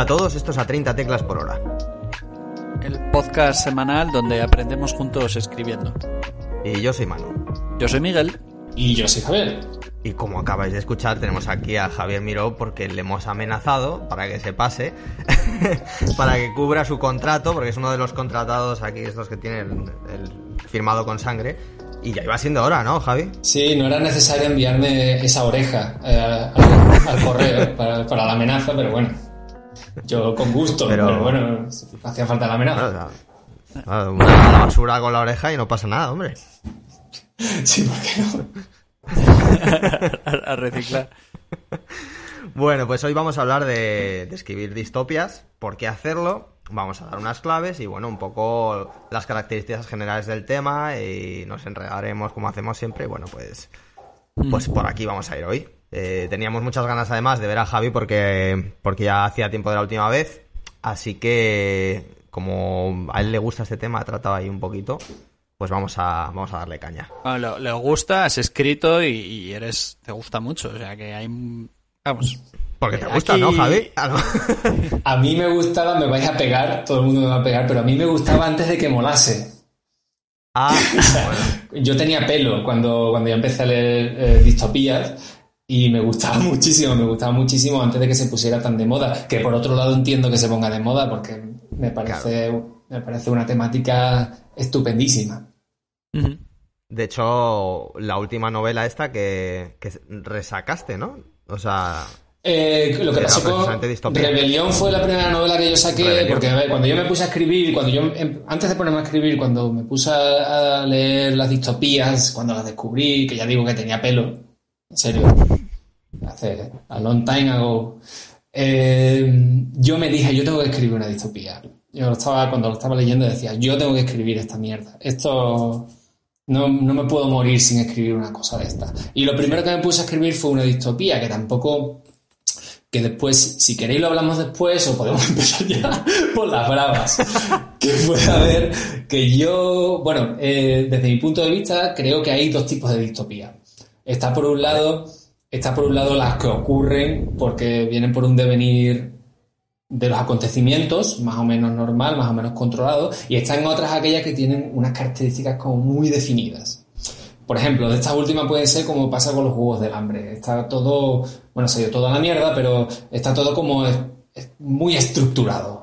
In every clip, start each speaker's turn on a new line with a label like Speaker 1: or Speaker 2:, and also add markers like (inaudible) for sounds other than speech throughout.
Speaker 1: Hola a todos, esto es a 30 teclas por hora.
Speaker 2: El podcast semanal donde aprendemos juntos escribiendo.
Speaker 1: Y yo soy Manu.
Speaker 2: Yo soy Miguel.
Speaker 3: Y yo soy Javier.
Speaker 1: Y como acabáis de escuchar, tenemos aquí a Javier Miró porque le hemos amenazado para que se pase, (laughs) para que cubra su contrato, porque es uno de los contratados aquí, estos que tienen el, firmado con sangre. Y ya iba siendo hora, ¿no, Javi?
Speaker 3: Sí, no era necesario enviarme esa oreja eh, al, correo para, para la amenaza, pero bueno. Yo con gusto, pero, bueno, hacía falta la amenaza.
Speaker 1: una basura con la oreja y no pasa nada, hombre. (laughs)
Speaker 3: Sí, ¿por qué
Speaker 2: no? (laughs) a, reciclar.
Speaker 1: Bueno, pues hoy vamos a hablar de, de, escribir distopias, por qué hacerlo, vamos a dar unas claves y bueno, un poco las características generales del tema y nos enredaremos como hacemos siempre y bueno, pues, pues por aquí vamos a ir hoy. Eh, teníamos muchas ganas además de ver a Javi porque, porque ya hacía tiempo de la última vez. Así que, como a él le gusta este tema, ha tratado ahí un poquito, pues vamos a, vamos a darle caña.
Speaker 2: le, gusta, has escrito y, eres te gusta mucho. O sea que hay. Vamos.
Speaker 1: Porque te gusta, ¿no, Javi? (laughs)
Speaker 3: a mí me gustaba, me vais a pegar, todo el mundo me va a pegar, pero a mí me gustaba antes de que molase.
Speaker 1: Ah, (laughs)
Speaker 3: Yo tenía pelo cuando, cuando ya empecé a leer eh, distopías y me gustaba (laughs) muchísimo, me gustaba muchísimo antes de que se pusiera tan de moda, que por otro lado entiendo que se ponga de moda porque me parece, me parece una temática estupendísima.
Speaker 1: De hecho, la última novela esta que, resacaste, ¿no? O sea...
Speaker 3: Eh, lo que pasó con Rebelión fue la primera novela que yo saqué, porque a ver, cuando yo me puse a escribir, cuando yo em, antes de ponerme a escribir, cuando me puse a leer las distopías, cuando las descubrí, que ya digo que tenía pelo, en serio, hace a long time ago, eh, yo me dije, yo tengo que escribir una distopía. Yo estaba, cuando lo estaba leyendo decía, yo tengo que escribir esta mierda. Esto no, no, me puedo morir sin escribir una cosa de esta. Y lo primero que me puse a escribir fue una distopía, que tampoco, que después, si queréis lo hablamos después, o podemos (laughs) empezar ya por las bravas. que puede haber, que yo, bueno, eh, desde mi punto de vista, creo que hay dos tipos de distopía. Está por un lado Está por un lado las que ocurren porque vienen por un devenir de los acontecimientos, más o menos normal, más o menos controlado, y están otras aquellas que tienen unas características como muy definidas. Por ejemplo, de estas últimas pueden ser como pasa con los juegos del hambre. Está todo, bueno, se ha ido todo a la mierda, pero está todo como muy estructurado.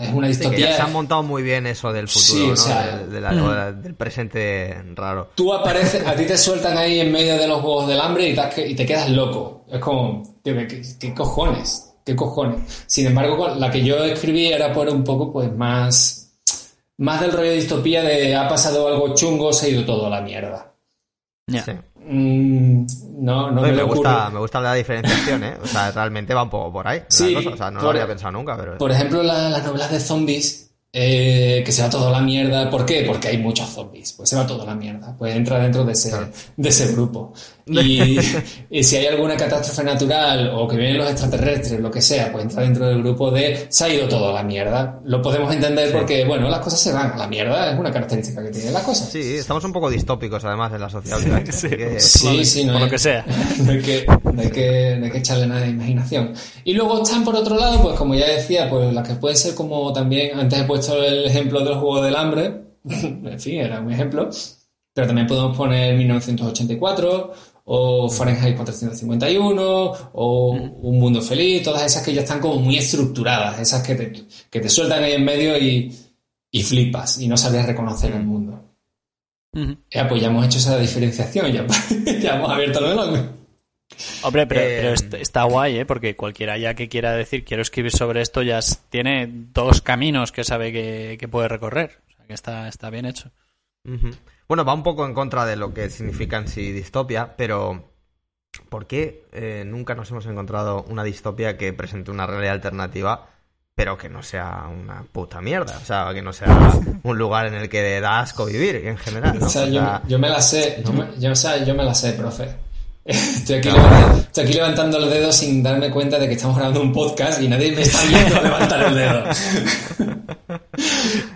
Speaker 3: Es una distopía.
Speaker 1: se han montado muy bien eso del futuro, mm. del presente raro.
Speaker 3: Tú apareces, a ti te sueltan ahí en medio de los juegos del hambre y te, quedas loco. Es como, ¿qué, cojones? ¿Qué cojones? Sin embargo, la que yo escribí era por un poco, pues, más, más del rollo de distopía de ha pasado algo chungo, se ha ido todo a la mierda. Mm, no, no
Speaker 1: me, gusta, me gusta la diferenciación, ¿eh? O sea, (laughs) realmente va un poco por ahí.
Speaker 3: Sí,
Speaker 1: O sea, no lo había pensado nunca, pero...
Speaker 3: Por ejemplo, las novelas de zombies eh, que se va todo a la mierda. ¿Por qué? Porque hay muchos zombies. Pues se va todo a la mierda. Pues entra dentro de ese, de ese grupo. (laughs) Y, si hay alguna catástrofe natural o que vienen los extraterrestres, lo que sea, pues entra dentro del grupo de se ha ido todo a la mierda. Lo podemos entender porque, bueno, las cosas se van a la mierda. Es una característica que tienen las cosas.
Speaker 1: Sí, estamos un poco distópicos además en la sociedad.
Speaker 3: sí, sí, no
Speaker 2: por lo que sea. (laughs)
Speaker 3: No hay que, no hay que, no hay que echarle nada de imaginación. Y luego están por otro lado, pues como ya decía, pues las que pueden ser como también, antes he puesto el ejemplo del juego del hambre, (laughs) en fin, era un ejemplo, pero también podemos poner 1984 o Fahrenheit 451 o Un Mundo Feliz, todas esas que ya están como muy estructuradas, esas que te, que te sueltan ahí en medio y, y flipas y no sabes reconocer el mundo. Ya, pues ya hemos hecho esa diferenciación, ya, (laughs) ya hemos abierto el melón.
Speaker 2: Hombre, pero, eh, está guay, ¿eh? Porque cualquiera ya que quiera decir quiero escribir sobre esto ya tiene dos caminos que sabe que, puede recorrer. O sea, que está, está bien hecho.
Speaker 1: Bueno, va un poco en contra de lo que significa en sí distopia, pero ¿por qué eh, nunca nos hemos encontrado una distopia que presente una realidad alternativa, pero que no sea una puta mierda? O sea, que no sea un lugar en el que da asco vivir en general.
Speaker 3: O sea, yo, me la sé, yo, me, yo me la sé, profe. (laughs) Estoy aquí, levantando, estoy aquí, levantando, el dedo sin darme cuenta de que estamos grabando un podcast y nadie me está viendo levantar el dedo. (laughs)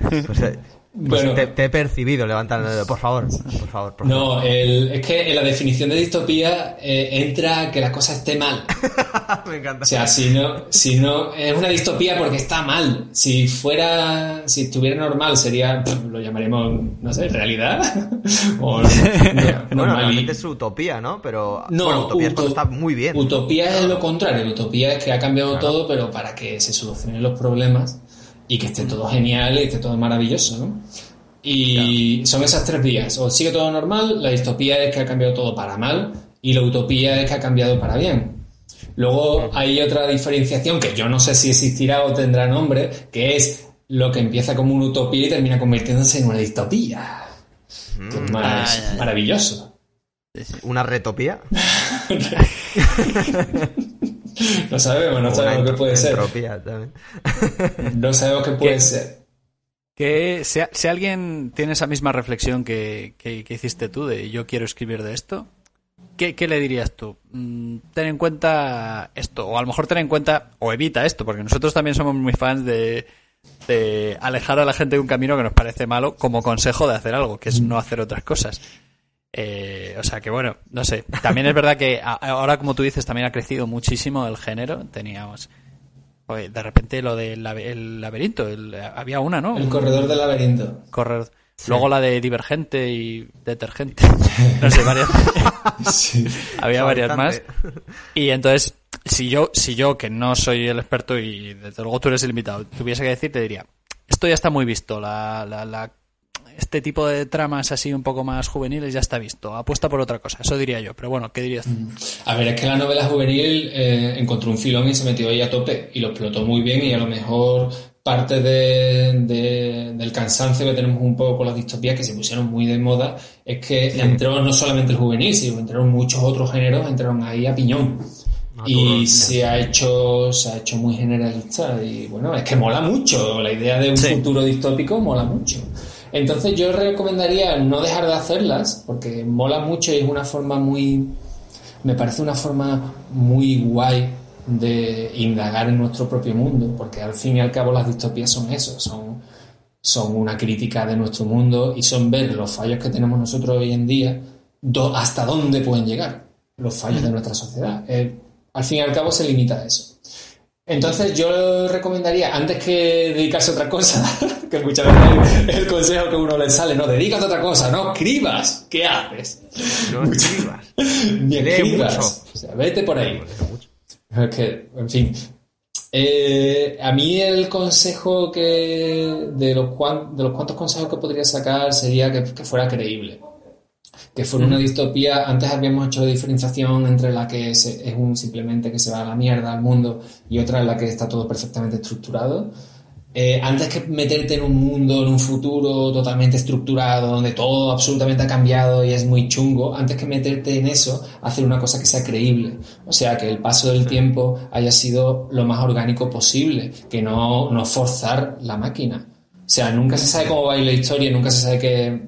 Speaker 1: Pues, Pues te, he percibido levantando por favor, por favor.
Speaker 3: no, es que en la definición de distopía eh, entra que la cosa esté mal. (laughs)
Speaker 1: Me encanta.
Speaker 3: O sea, si no, si no, es una distopía porque está mal. Si fuera, si estuviera normal, sería, lo llamaremos, no sé, realidad. (laughs)
Speaker 1: o (laughs) bueno, es utopía, ¿no? Pero
Speaker 3: no,
Speaker 1: utopía está muy bien.
Speaker 3: Utopía es lo contrario. Utopía es que ha cambiado todo, pero para que se solucionen los problemas y que esté todo genial y esté todo maravilloso, ¿no? Y son esas tres vías. O sigue todo normal, la distopía es que ha cambiado todo para mal y la utopía es que ha cambiado para bien. Luego hay otra diferenciación que yo no sé si existirá o tendrá nombre, que es lo que empieza como una utopía y termina convirtiéndose en una distopía. Mm. más ah, maravilloso.
Speaker 1: ¿Una retopía? (laughs) (laughs) (laughs)
Speaker 3: no sabemos, (laughs) no sabemos qué puede ser. no sabemos qué puede ser.
Speaker 2: Que si, alguien tiene esa misma reflexión que, hiciste tú de yo quiero escribir de esto, ¿qué, le dirías tú? Mm, ten en cuenta esto, o a lo mejor ten en cuenta, o evita esto, porque nosotros también somos muy fans de, de alejar a la gente de un camino que nos parece malo como consejo de hacer algo, que es no hacer otras cosas. Eh, o sea que bueno, no sé. También es verdad que ahora, como tú dices, también ha crecido muchísimo el género. Teníamos. de repente lo del laberinto. había una, ¿no?
Speaker 3: El corredor del laberinto.
Speaker 2: Corredor. Luego la de divergente y detergente. (laughs) No sé, varias. Había varias más. Y entonces, si yo, si yo, que no soy el experto y desde luego tú eres el invitado, tuviese que decir, te diría, esto ya está muy visto. La, la, la este tipo de tramas así un poco más juveniles ya está visto. Apuesta por otra cosa, eso diría yo. Pero bueno, ¿qué dirías? Mm.
Speaker 3: A ver, es que la novela juvenil eh, encontró un filón y se metió ahí a tope y lo explotó muy bien y a lo mejor parte de, del cansancio que tenemos un poco con las distopías que se pusieron muy de moda es que entró no solamente el juvenil, sino entraron muchos otros géneros, entraron ahí a piñón. y se ha hecho se ha hecho muy generalista y bueno es que mola mucho la idea de un futuro distópico mola mucho entonces yo recomendaría no dejar de hacerlas, porque mola mucho y es una forma muy, me parece una forma muy guay de indagar en nuestro propio mundo, porque al fin y al cabo las distopías son eso, son, son una crítica de nuestro mundo y son ver los fallos que tenemos nosotros hoy en día, hasta dónde pueden llegar los fallos de nuestra sociedad. Eh, al fin y al cabo se limita a eso. Entonces yo recomendaría, antes que dedicarse a otra cosa, (laughs) que muchas veces es el consejo que uno le sale, no, dedícate a otra cosa, no escribas, ¿qué haces?
Speaker 1: No escribas. (laughs)
Speaker 3: Ni escribas. O sea, vete por ahí. Es que, en fin. Eh, a mí el consejo que de los, de los cuantos consejos que podría sacar sería que fuera creíble que fuera una distopía, antes habíamos hecho la diferenciación entre la que es, un simplemente que se va a la mierda al mundo y otra en la que está todo perfectamente estructurado. Eh, antes que meterte en un mundo, en un futuro totalmente estructurado, donde todo absolutamente ha cambiado y es muy chungo, antes que meterte en eso, hacer una cosa que sea creíble. O sea, que el paso del tiempo haya sido lo más orgánico posible, que no, no forzar la máquina. O sea, nunca se sabe cómo va a ir la historia, nunca se sabe qué,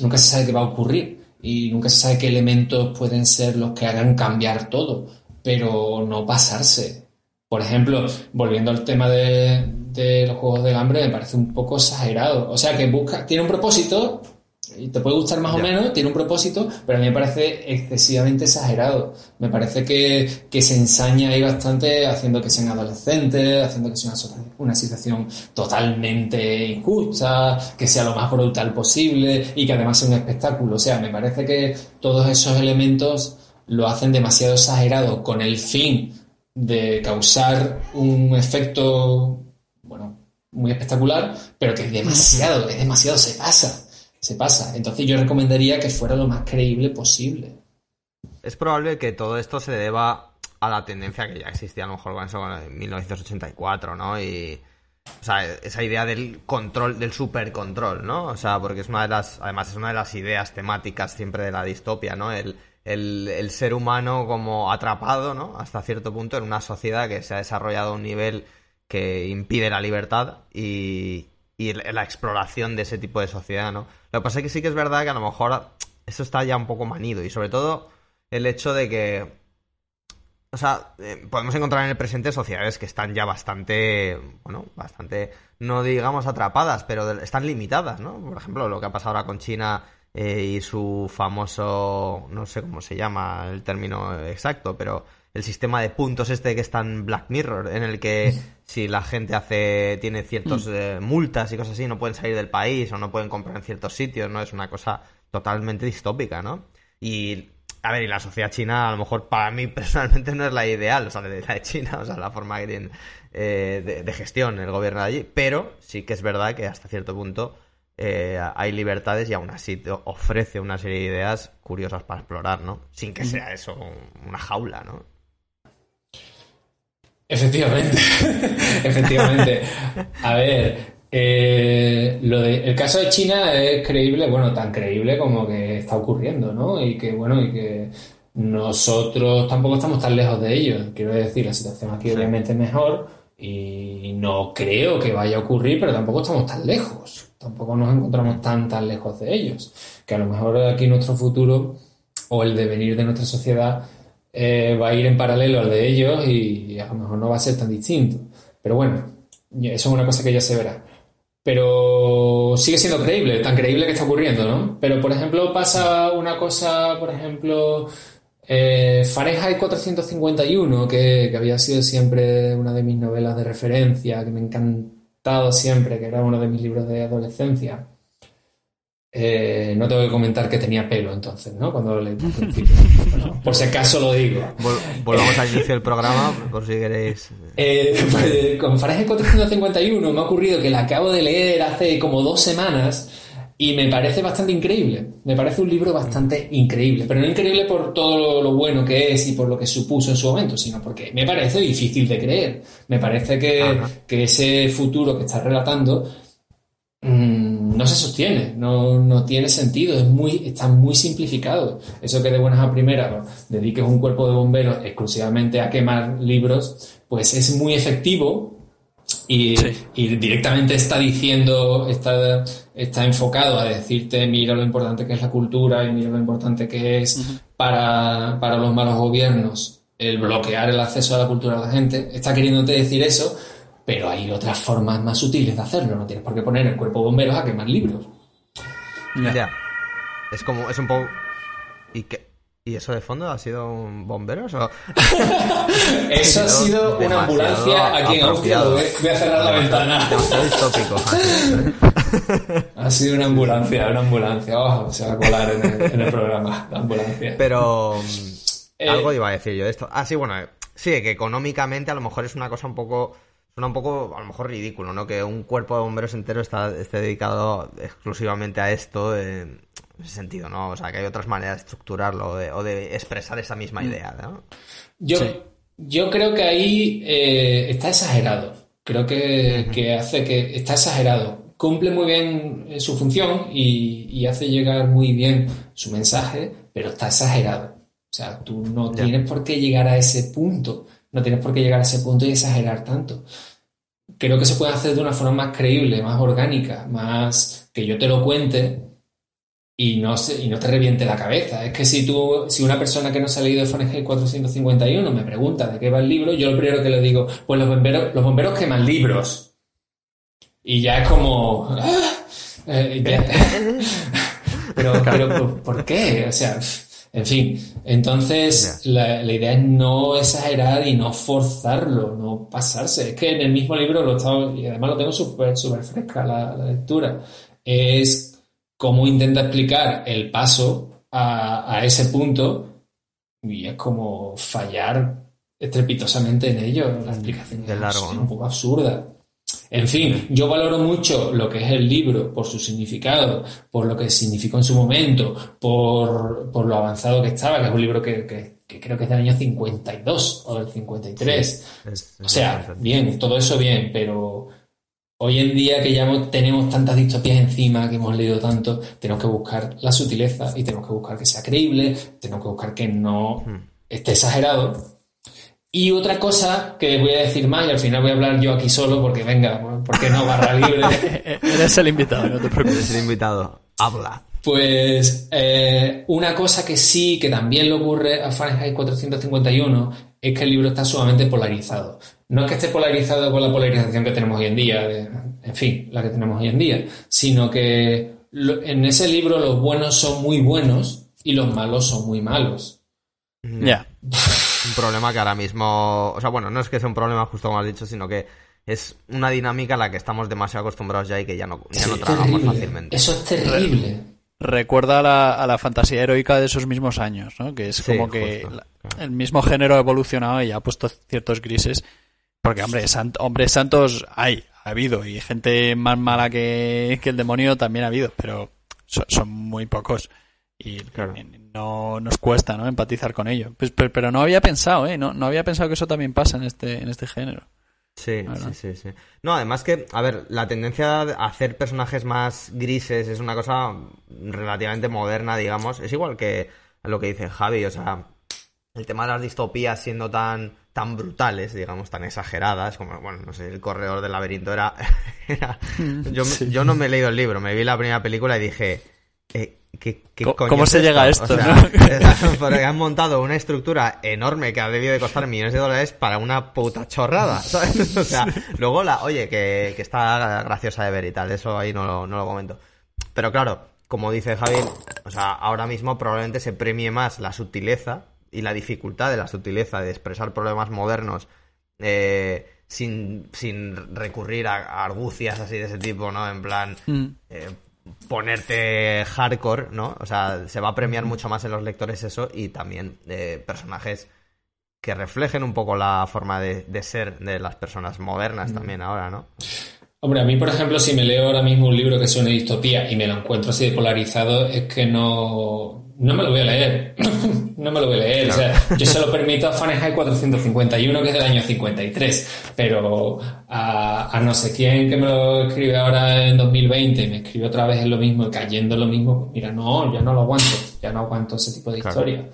Speaker 3: nunca se sabe qué va a ocurrir y nunca se sabe qué elementos pueden ser los que hagan cambiar todo, pero no pasarse. Por ejemplo, volviendo al tema de, de los Juegos del Hambre, me parece un poco exagerado. O sea, que busca, tiene un propósito, te puede gustar más o menos, tiene un propósito, pero a mí me parece excesivamente exagerado. Me parece que, que se ensaña ahí bastante haciendo que sean adolescentes, haciendo que sea una, situación totalmente injusta, que sea lo más brutal posible y que además sea un espectáculo. O sea, me parece que todos esos elementos lo hacen demasiado exagerado con el fin de causar un efecto, bueno, muy espectacular, pero que es demasiado, es demasiado, se pasa se pasa. Entonces yo recomendaría que fuera lo más creíble posible.
Speaker 1: Es probable que todo esto se deba a la tendencia que ya existía a lo mejor con eso en 1984, ¿no? Y o sea, esa idea del control, del supercontrol, ¿no? O sea, porque es una de las, además es una de las ideas temáticas siempre de la distopia, ¿no? El, el, ser humano como atrapado, ¿no? Hasta cierto punto en una sociedad que se ha desarrollado a un nivel que impide la libertad y, y la exploración de ese tipo de sociedad, ¿no? Lo que pasa es que sí que es verdad que a lo mejor eso está ya un poco manido y sobre todo el hecho de que o sea, eh, podemos encontrar en el presente sociedades que están ya bastante, bueno, bastante, no digamos atrapadas, pero están limitadas, ¿no? Por ejemplo, lo que ha pasado ahora con China eh, y su famoso, no sé cómo se llama el término exacto, pero el sistema de puntos este que está en Black Mirror, en el que si la gente hace tiene ciertas eh, multas y cosas así, no pueden salir del país o no pueden comprar en ciertos sitios, ¿no? Es una cosa totalmente distópica, ¿no? Y a ver, y la sociedad china, a lo mejor para mí (laughs) personalmente no es la ideal, o sea, de la de China, o sea, la forma que tienen eh, de, gestión el gobierno de allí, pero sí que es verdad que hasta cierto punto eh, hay libertades y aún así te ofrece una serie de ideas curiosas para explorar, ¿no? Sin que sea eso una jaula, ¿no?
Speaker 3: Efectivamente, (laughs) efectivamente. A ver, eh, lo de, el caso de China es creíble, bueno, tan creíble como que está ocurriendo, ¿no? Y que, bueno, y que nosotros tampoco estamos tan lejos de ellos. Quiero decir, la situación aquí obviamente es mejor y no creo que vaya a ocurrir, pero tampoco estamos tan lejos. Tampoco nos encontramos tan, tan lejos de ellos. Que a lo mejor aquí nuestro futuro o el devenir de nuestra sociedad eh, va a ir en paralelo al de ellos y a lo mejor no va a ser tan distinto. Pero bueno, eso es una cosa que ya se verá pero sigue siendo creíble, tan creíble que está ocurriendo, ¿no? Pero, por ejemplo, pasa una cosa, por ejemplo, eh, Fahrenheit 451, que, que, había sido siempre una de mis novelas de referencia, que me ha encantado siempre, que era uno de mis libros de adolescencia. Eh, no tengo que comentar que tenía pelo entonces, ¿no? Cuando le (laughs) por si acaso lo digo.
Speaker 1: volvamos al inicio del programa, por si queréis.
Speaker 3: Eh, pues, con Fahrenheit 451 me ha ocurrido que la acabo de leer hace como dos semanas y me parece bastante increíble. Me parece un libro bastante increíble. Pero no increíble por todo lo bueno que es y por lo que supuso en su momento, sino porque me parece difícil de creer. Me parece que, que ese futuro que está relatando Mm, no se sostiene, no, tiene sentido, es muy, está muy simplificado. Eso que de buenas a primeras dediques un cuerpo de bomberos exclusivamente a quemar libros, pues es muy efectivo y, directamente está diciendo, está, está enfocado a decirte, mira lo importante que es la cultura y mira lo importante que es para, para los malos gobiernos el bloquear el acceso a la cultura de la gente. Está queriéndote decir eso, pero hay otras formas más sutiles de hacerlo. No tienes por qué poner el cuerpo bomberos a quemar libros.
Speaker 1: Ya. Es como, es un poco. ¿Y qué? ¿Y eso de fondo ha sido un bomberos o...? (laughs)
Speaker 3: eso ha sido una ambulancia aquí en Austria. Voy a cerrar la ventana. (laughs) ha sido una ambulancia, una ambulancia. Oh, se va a colar en el, programa, la ambulancia.
Speaker 1: Pero... Eh, algo iba a decir yo de esto. Ah, sí, bueno, sí, que económicamente a lo mejor es una cosa un poco suena un poco, a lo mejor, ridículo, ¿no? Que un cuerpo de bomberos entero está, esté dedicado exclusivamente a esto, en ese sentido, ¿no? O sea, que hay otras maneras de estructurarlo o de expresar esa misma mm. idea, ¿no?
Speaker 3: Yo, yo creo que ahí eh, está exagerado. Creo que, hace que está exagerado. Cumple muy bien eh, su función y, hace llegar muy bien su mensaje, pero está exagerado. O sea, tú no tienes por qué llegar a ese punto no tienes por qué llegar a ese punto y exagerar tanto. Creo que se puede hacer de una forma más creíble, más orgánica, más que yo te lo cuente y no, y no te reviente la cabeza. Es que si tú, si una persona que no se ha leído Fahrenheit 451 me pregunta de qué va el libro, yo lo primero que le digo, pues los bomberos, los bomberos queman libros. Y ya es como... Eh, (laughs) pero, pero, ¿por qué? O sea, en fin, entonces la, idea es no exagerar y no forzarlo, no pasarse. Es que en el mismo libro lo estaba, y además lo tengo súper super fresca la, lectura, es cómo intenta explicar el paso a, ese punto y es como fallar estrepitosamente en ello. La explicación es un poco absurda. En fin, yo valoro mucho lo que es el libro por su significado, por lo que significó en su momento, por, lo avanzado que estaba, que es un libro que, creo que es del año 52 o del 53. o sea, bien, todo eso bien, pero hoy en día que ya tenemos tantas distopías encima, que hemos leído tanto, tenemos que buscar la sutileza y tenemos que buscar que sea creíble, tenemos que buscar que no hmm. esté exagerado y otra cosa que voy a decir más, y al final voy a hablar yo aquí solo, porque venga, porque no barra libre. (laughs)
Speaker 2: Eres el invitado, no te preocupes.
Speaker 1: Eres el invitado, habla.
Speaker 3: Pues eh, una cosa que sí, que también le ocurre a Fahrenheit 451, es que el libro está sumamente polarizado. No es que esté polarizado con la polarización que tenemos hoy en día, en fin, la que tenemos hoy en día, sino que en ese libro los buenos son muy buenos y los malos son muy malos.
Speaker 2: Ya.
Speaker 1: Un problema que ahora mismo, o sea, bueno, no es que sea un problema justo como has dicho, sino que es una dinámica a la que estamos demasiado acostumbrados ya y que ya no, ya no trabajamos fácilmente.
Speaker 3: Eso es terrible.
Speaker 2: Recuerda a la, fantasía heroica de esos mismos años, ¿no? Que es como que el mismo género ha evolucionado y ha puesto ciertos grises. Porque, hombre, hombres santos hay, ha habido, y gente más mala que, el demonio también ha habido, pero son, muy pocos. Y no nos cuesta, ¿no? Empatizar con ello. Pues, pero, no había pensado, ¿eh? No, no había pensado que eso también pasa en este, en este género.
Speaker 1: Sí, sí, sí, sí. No, además que, a ver, la tendencia a hacer personajes más grises es una cosa relativamente moderna, digamos. Es igual que lo que dice Javi, o sea, el tema de las distopías siendo tan, tan brutales, digamos, tan exageradas, como, bueno, no sé, el corredor del laberinto era... (laughs) (laughs) yo, yo no me he leído el libro, me vi la primera película y dije, eh,
Speaker 2: ¿Cómo, se llega a esto? (laughs)
Speaker 1: porque han montado una estructura enorme que ha debido de costar millones de dólares para una puta chorrada, (laughs) ¿sabes? (laughs) O sea, luego la, oye, que, está graciosa de ver y tal, eso ahí no, no lo comento. Pero claro, como dice Javi, o sea, ahora mismo probablemente se premie más la sutileza y la dificultad de la sutileza de expresar problemas modernos eh, sin, sin recurrir a, argucias así de ese tipo, ¿no? En plan, mm. eh, ponerte hardcore, ¿no? O sea, se va a premiar mucho más en los lectores eso y también personajes que reflejen un poco la forma de, ser de las personas modernas también ahora, ¿no?
Speaker 3: Hombre, a mí, por ejemplo, si me leo ahora mismo un libro que es una distopía y me lo encuentro así de polarizado, es que no, no me lo voy a leer. (coughs) no me lo voy a leer. O sea, yo se lo permito a Fahrenheit 451, que es del año 53. Pero a, no sé quién que me lo escribe ahora en 2020 y me escribe otra vez en lo mismo, cayendo en lo mismo, pues mira, no, ya no lo aguanto. Ya no aguanto ese tipo de historia.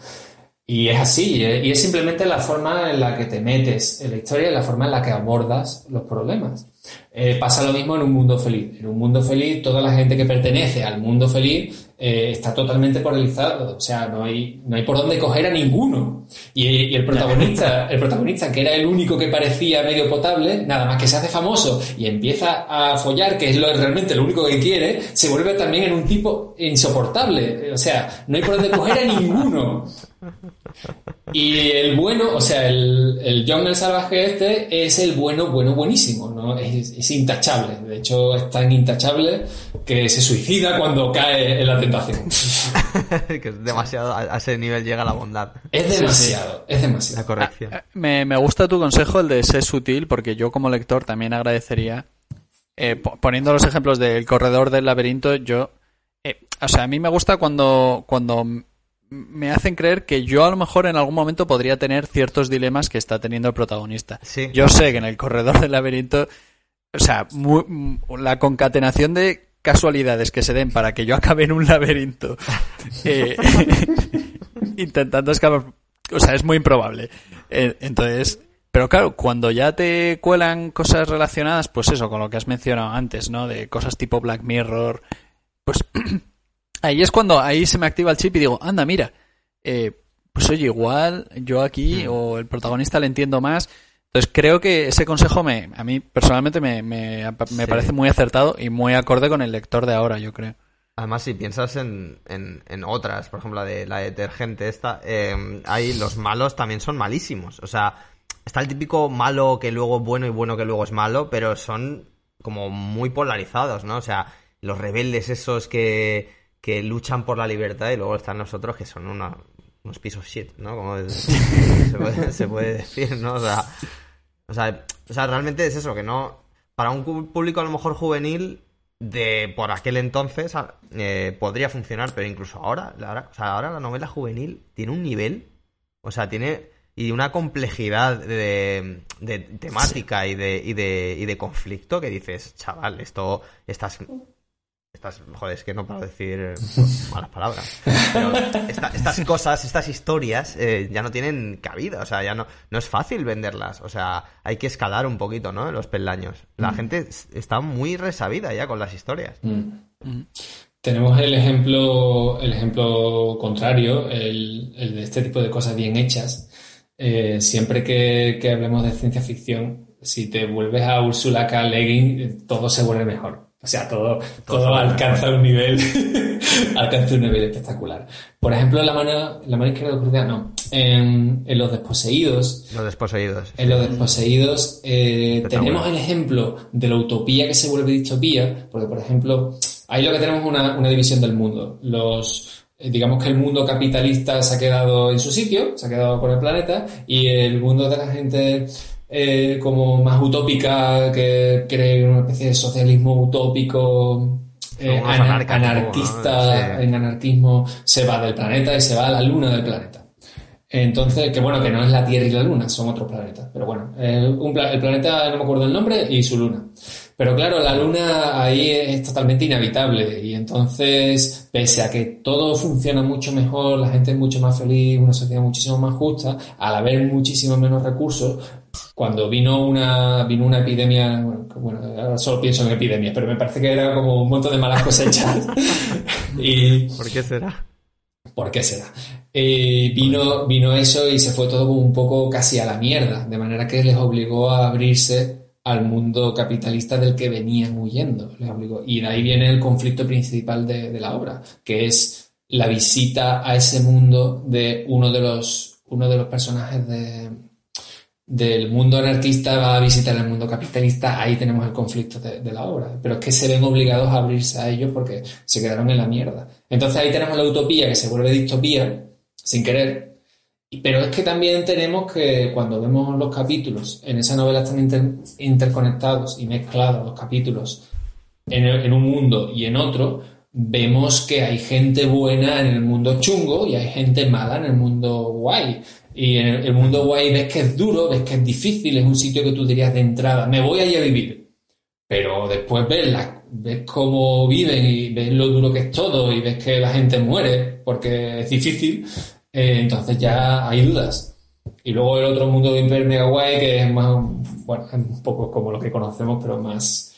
Speaker 3: Y es así, y es simplemente la forma en la que te metes en la historia y la forma en la que abordas los problemas. Eh, pasa lo mismo en un mundo feliz. En un mundo feliz, toda la gente que pertenece al mundo feliz eh, está totalmente polarizado, o sea, no hay, no hay por dónde coger a ninguno. Y, el protagonista, (laughs) el protagonista, que era el único que parecía medio potable, nada más que se hace famoso y empieza a follar, que es lo, realmente lo único que quiere, se vuelve también en un tipo insoportable. O sea, no hay por dónde coger a ninguno. (laughs) Y el bueno, o sea, el, el John el Salvaje este es el bueno, bueno, buenísimo, ¿no? Es, es, intachable. De hecho, es tan intachable que se suicida cuando cae en la tentación. (laughs)
Speaker 1: que es demasiado, a ese nivel llega la bondad.
Speaker 3: Es demasiado, es demasiado.
Speaker 1: La corrección. Ah,
Speaker 2: me, me gusta tu consejo, el de ser sutil, porque yo como lector también agradecería, eh, poniendo los ejemplos del corredor del laberinto, yo... Eh, o sea, a mí me gusta cuando, cuando me hacen creer que yo a lo mejor en algún momento podría tener ciertos dilemas que está teniendo el protagonista. Yo sé que en el corredor del laberinto, o sea, la concatenación de casualidades que se den para que yo acabe en un laberinto (laughs) eh, (laughs) intentando escapar, o sea, es muy improbable. Eh, entonces, pero claro, cuando ya te cuelan cosas relacionadas, pues eso, con lo que has mencionado antes, ¿no? De cosas tipo Black Mirror, pues (clears throat) ahí es cuando ahí se me activa el chip y digo, anda, mira, eh, pues oye, igual yo aquí mm. o el protagonista le entiendo más. Entonces creo que ese consejo me, a mí personalmente me, me, parece muy acertado y muy acorde con el lector de ahora, yo creo.
Speaker 1: Además, si piensas en, en, otras, por ejemplo, la de la detergente esta, eh, ahí los malos también son malísimos. O sea, está el típico malo que luego es bueno y bueno que luego es malo, pero son como muy polarizados, ¿no? O sea, los rebeldes esos que, que luchan por la libertad y luego están nosotros que son unos pisos shit, ¿no? Como (laughs) se, puede, decir, ¿no? O sea, o sea, realmente es eso, que no... Para un público a lo mejor juvenil de por aquel entonces eh, podría funcionar, pero incluso ahora, la, o sea, ahora la novela juvenil tiene un nivel, o sea, tiene y una complejidad de, de temática y, de, y, de, y de conflicto que dices, chaval, esto, estás estas, joder, es que no puedo decir (laughs) malas palabras. Pero estas cosas, estas historias, eh, ya no tienen cabida. O sea, ya no, no es fácil venderlas. O sea, hay que escalar un poquito, ¿no? Los peldaños. La mm. gente está muy resabida ya con las historias. Mm.
Speaker 3: Mm. Tenemos el ejemplo, el ejemplo contrario, el, de este tipo de cosas bien hechas, eh, siempre que, que, hablemos de ciencia ficción, si te vuelves a Ursula K. Le Guin, todo se vuelve mejor. O sea, todo, todo, alcanza un nivel, (laughs) alcanza un nivel espectacular. Por ejemplo, en la mano, la mano izquierda no, en, en, los desposeídos.
Speaker 1: Los desposeídos.
Speaker 3: En los desposeídos eh, tenemos el ejemplo de la utopía que se vuelve distopía, porque por ejemplo, ahí lo que tenemos es una, una división del mundo. Los, eh, digamos que el mundo capitalista se ha quedado en su sitio, se ha quedado con el planeta, y el mundo de la gente eh, como más utópica, que cree una especie de socialismo utópico, eh, anarquista, en anarquismo, se va del planeta y se va a la luna del planeta. Entonces, que bueno, que no es la Tierra y la Luna, son otros planetas. Pero bueno, eh, el planeta, no me acuerdo el nombre, y su luna. Pero claro, la luna ahí es totalmente inhabitable y entonces, pese a que todo funciona mucho mejor, la gente es mucho más feliz, una sociedad muchísimo más justa, al haber muchísimo menos recursos, cuando vino una, vino una epidemia, bueno, ahora solo pienso en epidemias, pero me parece que era como un montón de malas cosechas. (laughs)
Speaker 1: y, ¿Por qué será?
Speaker 3: ¿Por qué será? Eh, vino, vino eso y se fue todo un poco casi a la mierda, de manera que les obligó a abrirse al mundo capitalista del que venían huyendo. Les obligó. Y de ahí viene el conflicto principal de, de la obra, que es la visita a ese mundo de uno de los, uno de los personajes de, del mundo anarquista va a visitar el mundo capitalista, ahí tenemos el conflicto de, la obra. Pero es que se ven obligados a abrirse a ellos porque se quedaron en la mierda. Entonces ahí tenemos la utopía que se vuelve distopía, sin querer. Pero es que también tenemos que cuando vemos los capítulos, en esa novela están interconectados y mezclados los capítulos en un mundo y en otro, vemos que hay gente buena en el mundo chungo y hay gente mala en el mundo guay. Y en el mundo guay ves que es duro, ves que es difícil, es un sitio que tú dirías de entrada, me voy allí a vivir. Pero después ves, la, ves cómo viven y ves lo duro que es todo y ves que la gente muere porque es difícil, eh, entonces ya hay dudas. Y luego el otro mundo de hiper mega guay que es más, bueno, un poco como lo que conocemos, pero más,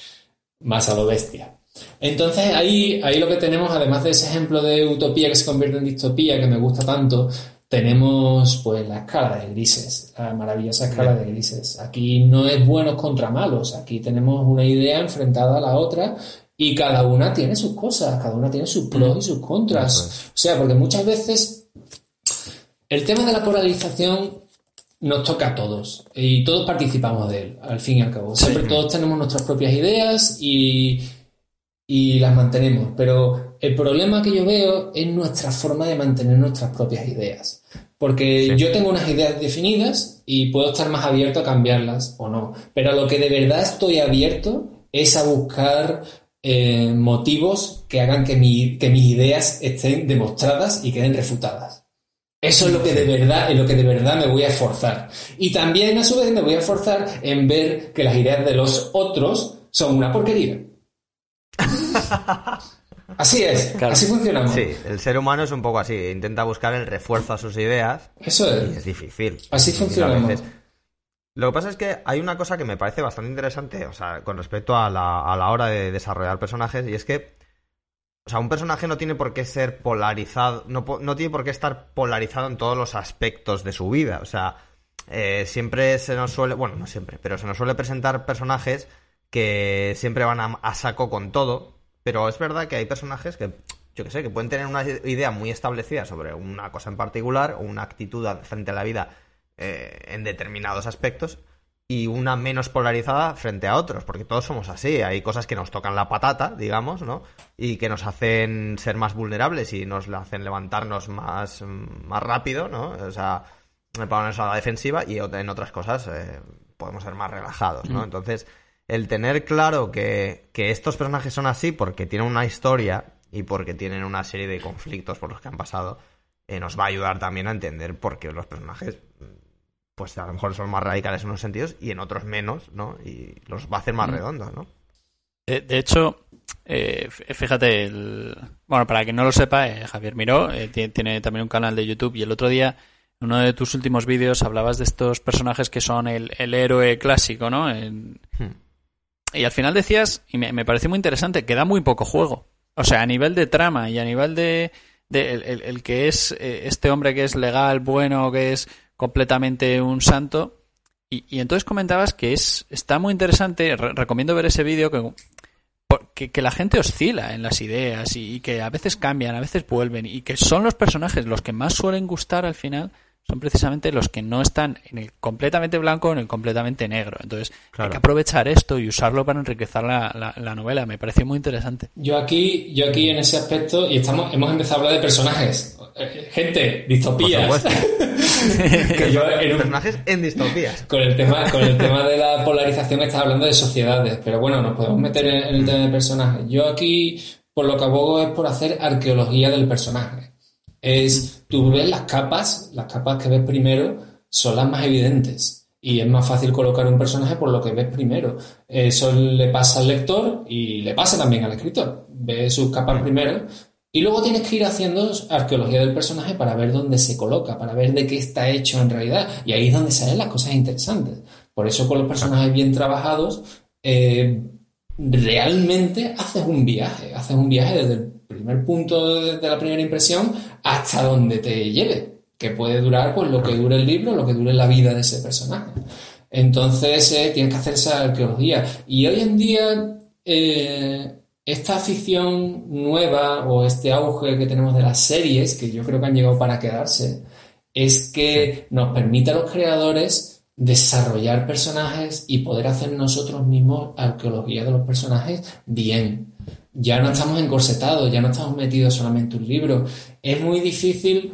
Speaker 3: más a lo bestia. Entonces ahí, ahí lo que tenemos, además de ese ejemplo de utopía que se convierte en distopía, que me gusta tanto, tenemos pues la escala de grises, la maravillosa escala de grises. Aquí no es buenos contra malos, aquí tenemos una idea enfrentada a la otra y cada una tiene sus cosas, cada una tiene sus pros y sus contras. O sea, porque muchas veces el tema de la polarización nos toca a todos y todos participamos de él, al fin y al cabo. Siempre todos tenemos nuestras propias ideas y, y las mantenemos, pero el problema que yo veo es nuestra forma de mantener nuestras propias ideas. Porque yo tengo unas ideas definidas y puedo estar más abierto a cambiarlas o no. Pero a lo que de verdad estoy abierto es a buscar eh, motivos que hagan que, que mis ideas estén demostradas y queden refutadas. Eso es lo que de verdad, en lo que de verdad me voy a esforzar. Y también a su vez me voy a esforzar en ver que las ideas de los otros son una porquería. (laughs) Así es, así funcionamos.
Speaker 1: Sí, el ser humano es un poco así, intenta buscar el refuerzo a sus ideas.
Speaker 3: Eso es.
Speaker 1: Y es difícil.
Speaker 3: Así funcionamos.
Speaker 1: Lo que pasa es que hay una cosa que me parece bastante interesante, o sea, con respecto a la, a la hora de desarrollar personajes, y es que, o sea, un personaje no tiene por qué ser polarizado, no, no tiene por qué estar polarizado en todos los aspectos de su vida. O sea, eh, siempre se nos suele, bueno, no siempre, pero se nos suele presentar personajes que siempre van a saco con todo, pero es verdad que hay personajes que, yo que sé, que pueden tener una idea muy establecida sobre una cosa en particular o una actitud frente a la vida eh, en determinados aspectos y una menos polarizada frente a otros, porque todos somos así, hay cosas que nos tocan la patata, digamos, ¿no? Y que nos hacen ser más vulnerables y nos hacen levantarnos más, más rápido, ¿no? O sea, ponernos a la defensiva y en otras cosas eh, podemos ser más relajados, ¿no? Mm. Entonces, el tener claro que, estos personajes son así porque tienen una historia y porque tienen una serie de conflictos por los que han pasado, eh, nos va a ayudar también a entender por qué los personajes, pues a lo mejor son más radicales en unos sentidos y en otros menos, ¿no? Y los va a hacer más mm. redondos, ¿no?
Speaker 2: De, hecho, eh, fíjate, el... bueno, para quien no lo sepa, eh, Javier Miró tiene, también un canal de YouTube y el otro día en uno de tus últimos vídeos hablabas de estos personajes que son el, héroe clásico, ¿no? Hmm. Y al final decías, y me, parece muy interesante, que da muy poco juego. O sea, a nivel de trama y a nivel de, el, que es eh, este hombre que es legal, bueno, que es completamente un santo. Y, entonces comentabas que es está muy interesante, recomiendo ver ese vídeo que, que, la gente oscila en las ideas y, que a veces cambian, a veces vuelven y que son los personajes los que más suelen gustar al final son precisamente los que no están en el completamente blanco o en el completamente negro. Entonces, hay que aprovechar esto y usarlo para enriquecer la, la, novela. Me pareció muy interesante.
Speaker 3: Yo aquí, yo aquí en ese aspecto, y estamos, hemos empezado a hablar de personajes. Gente, distopías. (laughs)
Speaker 1: personajes en distopías.
Speaker 3: Con el tema, con el tema de la polarización estás hablando de sociedades, pero bueno, nos podemos meter en, en el tema de personajes. Yo aquí, por lo que abogo es por hacer arqueología del personaje es tú ves las capas, las capas que ves primero son las más evidentes y es más fácil colocar un personaje por lo que ves primero. Eso le pasa al lector y le pasa también al escritor. Ve sus capas primero y luego tienes que ir haciendo arqueología del personaje para ver dónde se coloca, para ver de qué está hecho en realidad. Y ahí es donde salen las cosas interesantes. Por eso con los personajes bien trabajados, eh, realmente haces un viaje, haces un viaje desde el primer punto de la primera impresión hasta donde te lleve, que puede durar pues lo que dure el libro, lo que dure la vida de ese personaje. Entonces eh, tienes que hacer esa arqueología. Y hoy en día eh, esta afición nueva o este auge que tenemos de las series, que yo creo que han llegado para quedarse, es que nos permite a los creadores desarrollar personajes y poder hacer nosotros mismos arqueología de los personajes bien ya no estamos encorsetados, ya no estamos metidos solamente en un libro. Es muy difícil,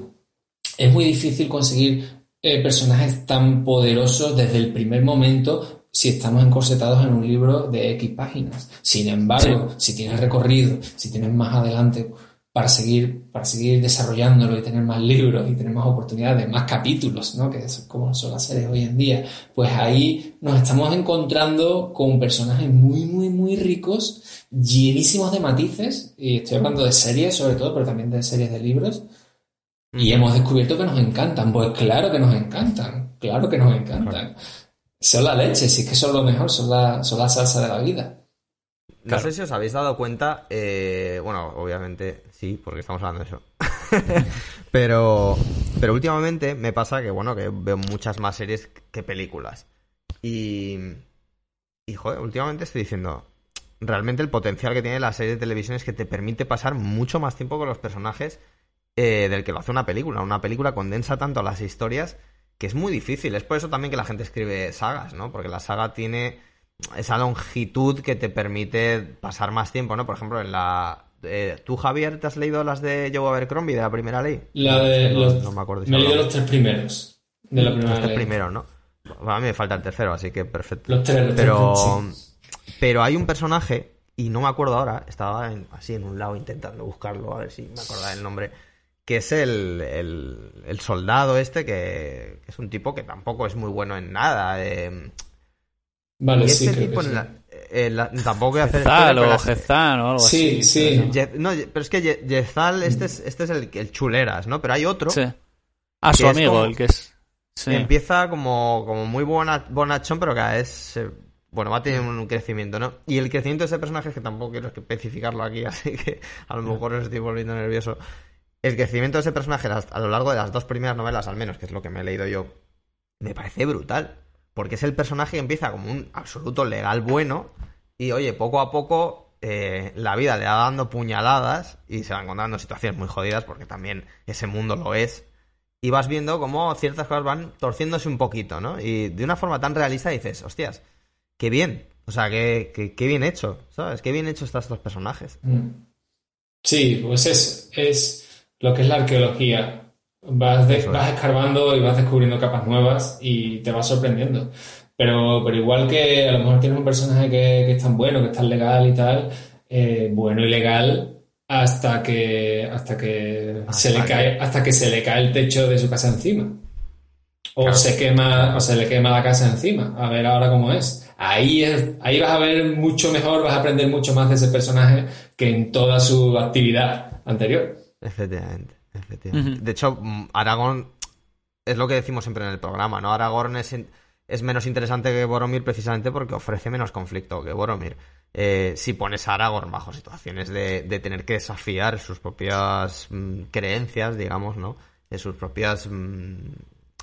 Speaker 3: es muy difícil conseguir eh, personajes tan poderosos desde el primer momento si estamos encorsetados en un libro de X páginas. Sin embargo, si tienes recorrido, si tienes más adelante para seguir, para seguir desarrollándolo y tener más libros y tener más oportunidades, más capítulos, ¿no? que es como son las series hoy en día, pues ahí nos estamos encontrando con personajes muy, muy, muy ricos, llenísimos de matices, y estoy hablando de series sobre todo, pero también de series de libros, y hemos descubierto que nos encantan, pues claro que nos encantan, claro que nos encantan. Son la leche, sí que son lo mejor, son la, son la salsa de la vida.
Speaker 1: No sé si os habéis dado cuenta, eh, bueno, obviamente sí, porque estamos hablando de eso. (laughs) pero, pero últimamente me pasa que, bueno, que veo muchas más series que películas. Y, y joder, últimamente estoy diciendo, realmente el potencial que tiene la serie de televisión es que te permite pasar mucho más tiempo con los personajes eh, del que lo hace una película. Una película condensa tanto las historias que es muy difícil. Es por eso también que la gente escribe sagas, ¿no? Porque la saga tiene esa longitud que te permite pasar más tiempo, ¿no? Por ejemplo, en la... Eh, ¿Tú, Javier, te has leído las de Joe Abercrombie de la primera ley?
Speaker 3: La de los... No me acuerdo. me he leído los tres primeros de la primera
Speaker 1: los
Speaker 3: tres
Speaker 1: primeros, ¿no? A mí me falta el tercero, así que perfecto.
Speaker 3: Los tres, los
Speaker 1: pero, pero hay un personaje, y no me acuerdo ahora, estaba así en un lado intentando buscarlo, a ver si me acordaba el nombre, que es el, el, soldado este, que, es un tipo que tampoco es muy bueno en nada. Eh,
Speaker 3: Vale, sí,
Speaker 1: este tipo tampoco voy a hacer
Speaker 2: Jezal o Jezal o algo
Speaker 3: sí,
Speaker 2: así.
Speaker 3: Sí,
Speaker 1: sí. No, pero es que Jezal, este es, este es el, el chuleras, ¿no? Pero hay otro.
Speaker 2: Sí. Ah, su amigo, el que es.
Speaker 1: Empieza como, como muy buena, bonachón, pero cada vez. bueno, va a tener un crecimiento, ¿no? Y el crecimiento de ese personaje, que tampoco quiero especificarlo aquí, (laughs) así que a lo mejor os estoy volviendo nervioso. El crecimiento de ese personaje a lo largo de las dos primeras novelas, al menos, que es lo que me he leído yo, me parece brutal porque es el personaje que empieza como un absoluto legal bueno y oye, poco a poco eh, la vida le va dando puñaladas y se va encontrando situaciones muy jodidas porque también ese mundo lo es. Y vas viendo cómo ciertas cosas van torciéndose un poquito, ¿no? Y de una forma tan realista dices, hostias, qué bien. O sea, qué, qué, bien hecho, ¿sabes? Qué bien hecho están estos personajes. Mm.
Speaker 3: Sí, pues es, es lo que es la arqueología. Vas, vas escarbando y vas descubriendo capas nuevas y te vas sorprendiendo. Pero, pero igual que a lo mejor tienes un personaje que, que es tan bueno, que es tan legal y tal, eh, bueno y legal hasta que hasta que se le cae hasta que se le cae el techo de su casa encima. O se quema o se le quema la casa encima. A ver ahora cómo es. Ahí es, ahí vas a ver mucho mejor vas a aprender mucho más de ese personaje que en toda su actividad anterior.
Speaker 1: Efectivamente de hecho, mm, Aragorn es lo que decimos siempre en el programa, ¿no? Aragorn es, es menos interesante que Boromir precisamente porque ofrece menos conflicto que Boromir. Eh, si pones a Aragorn bajo situaciones de, tener que desafiar sus propias mm, creencias, digamos, ¿no? De sus propias mm,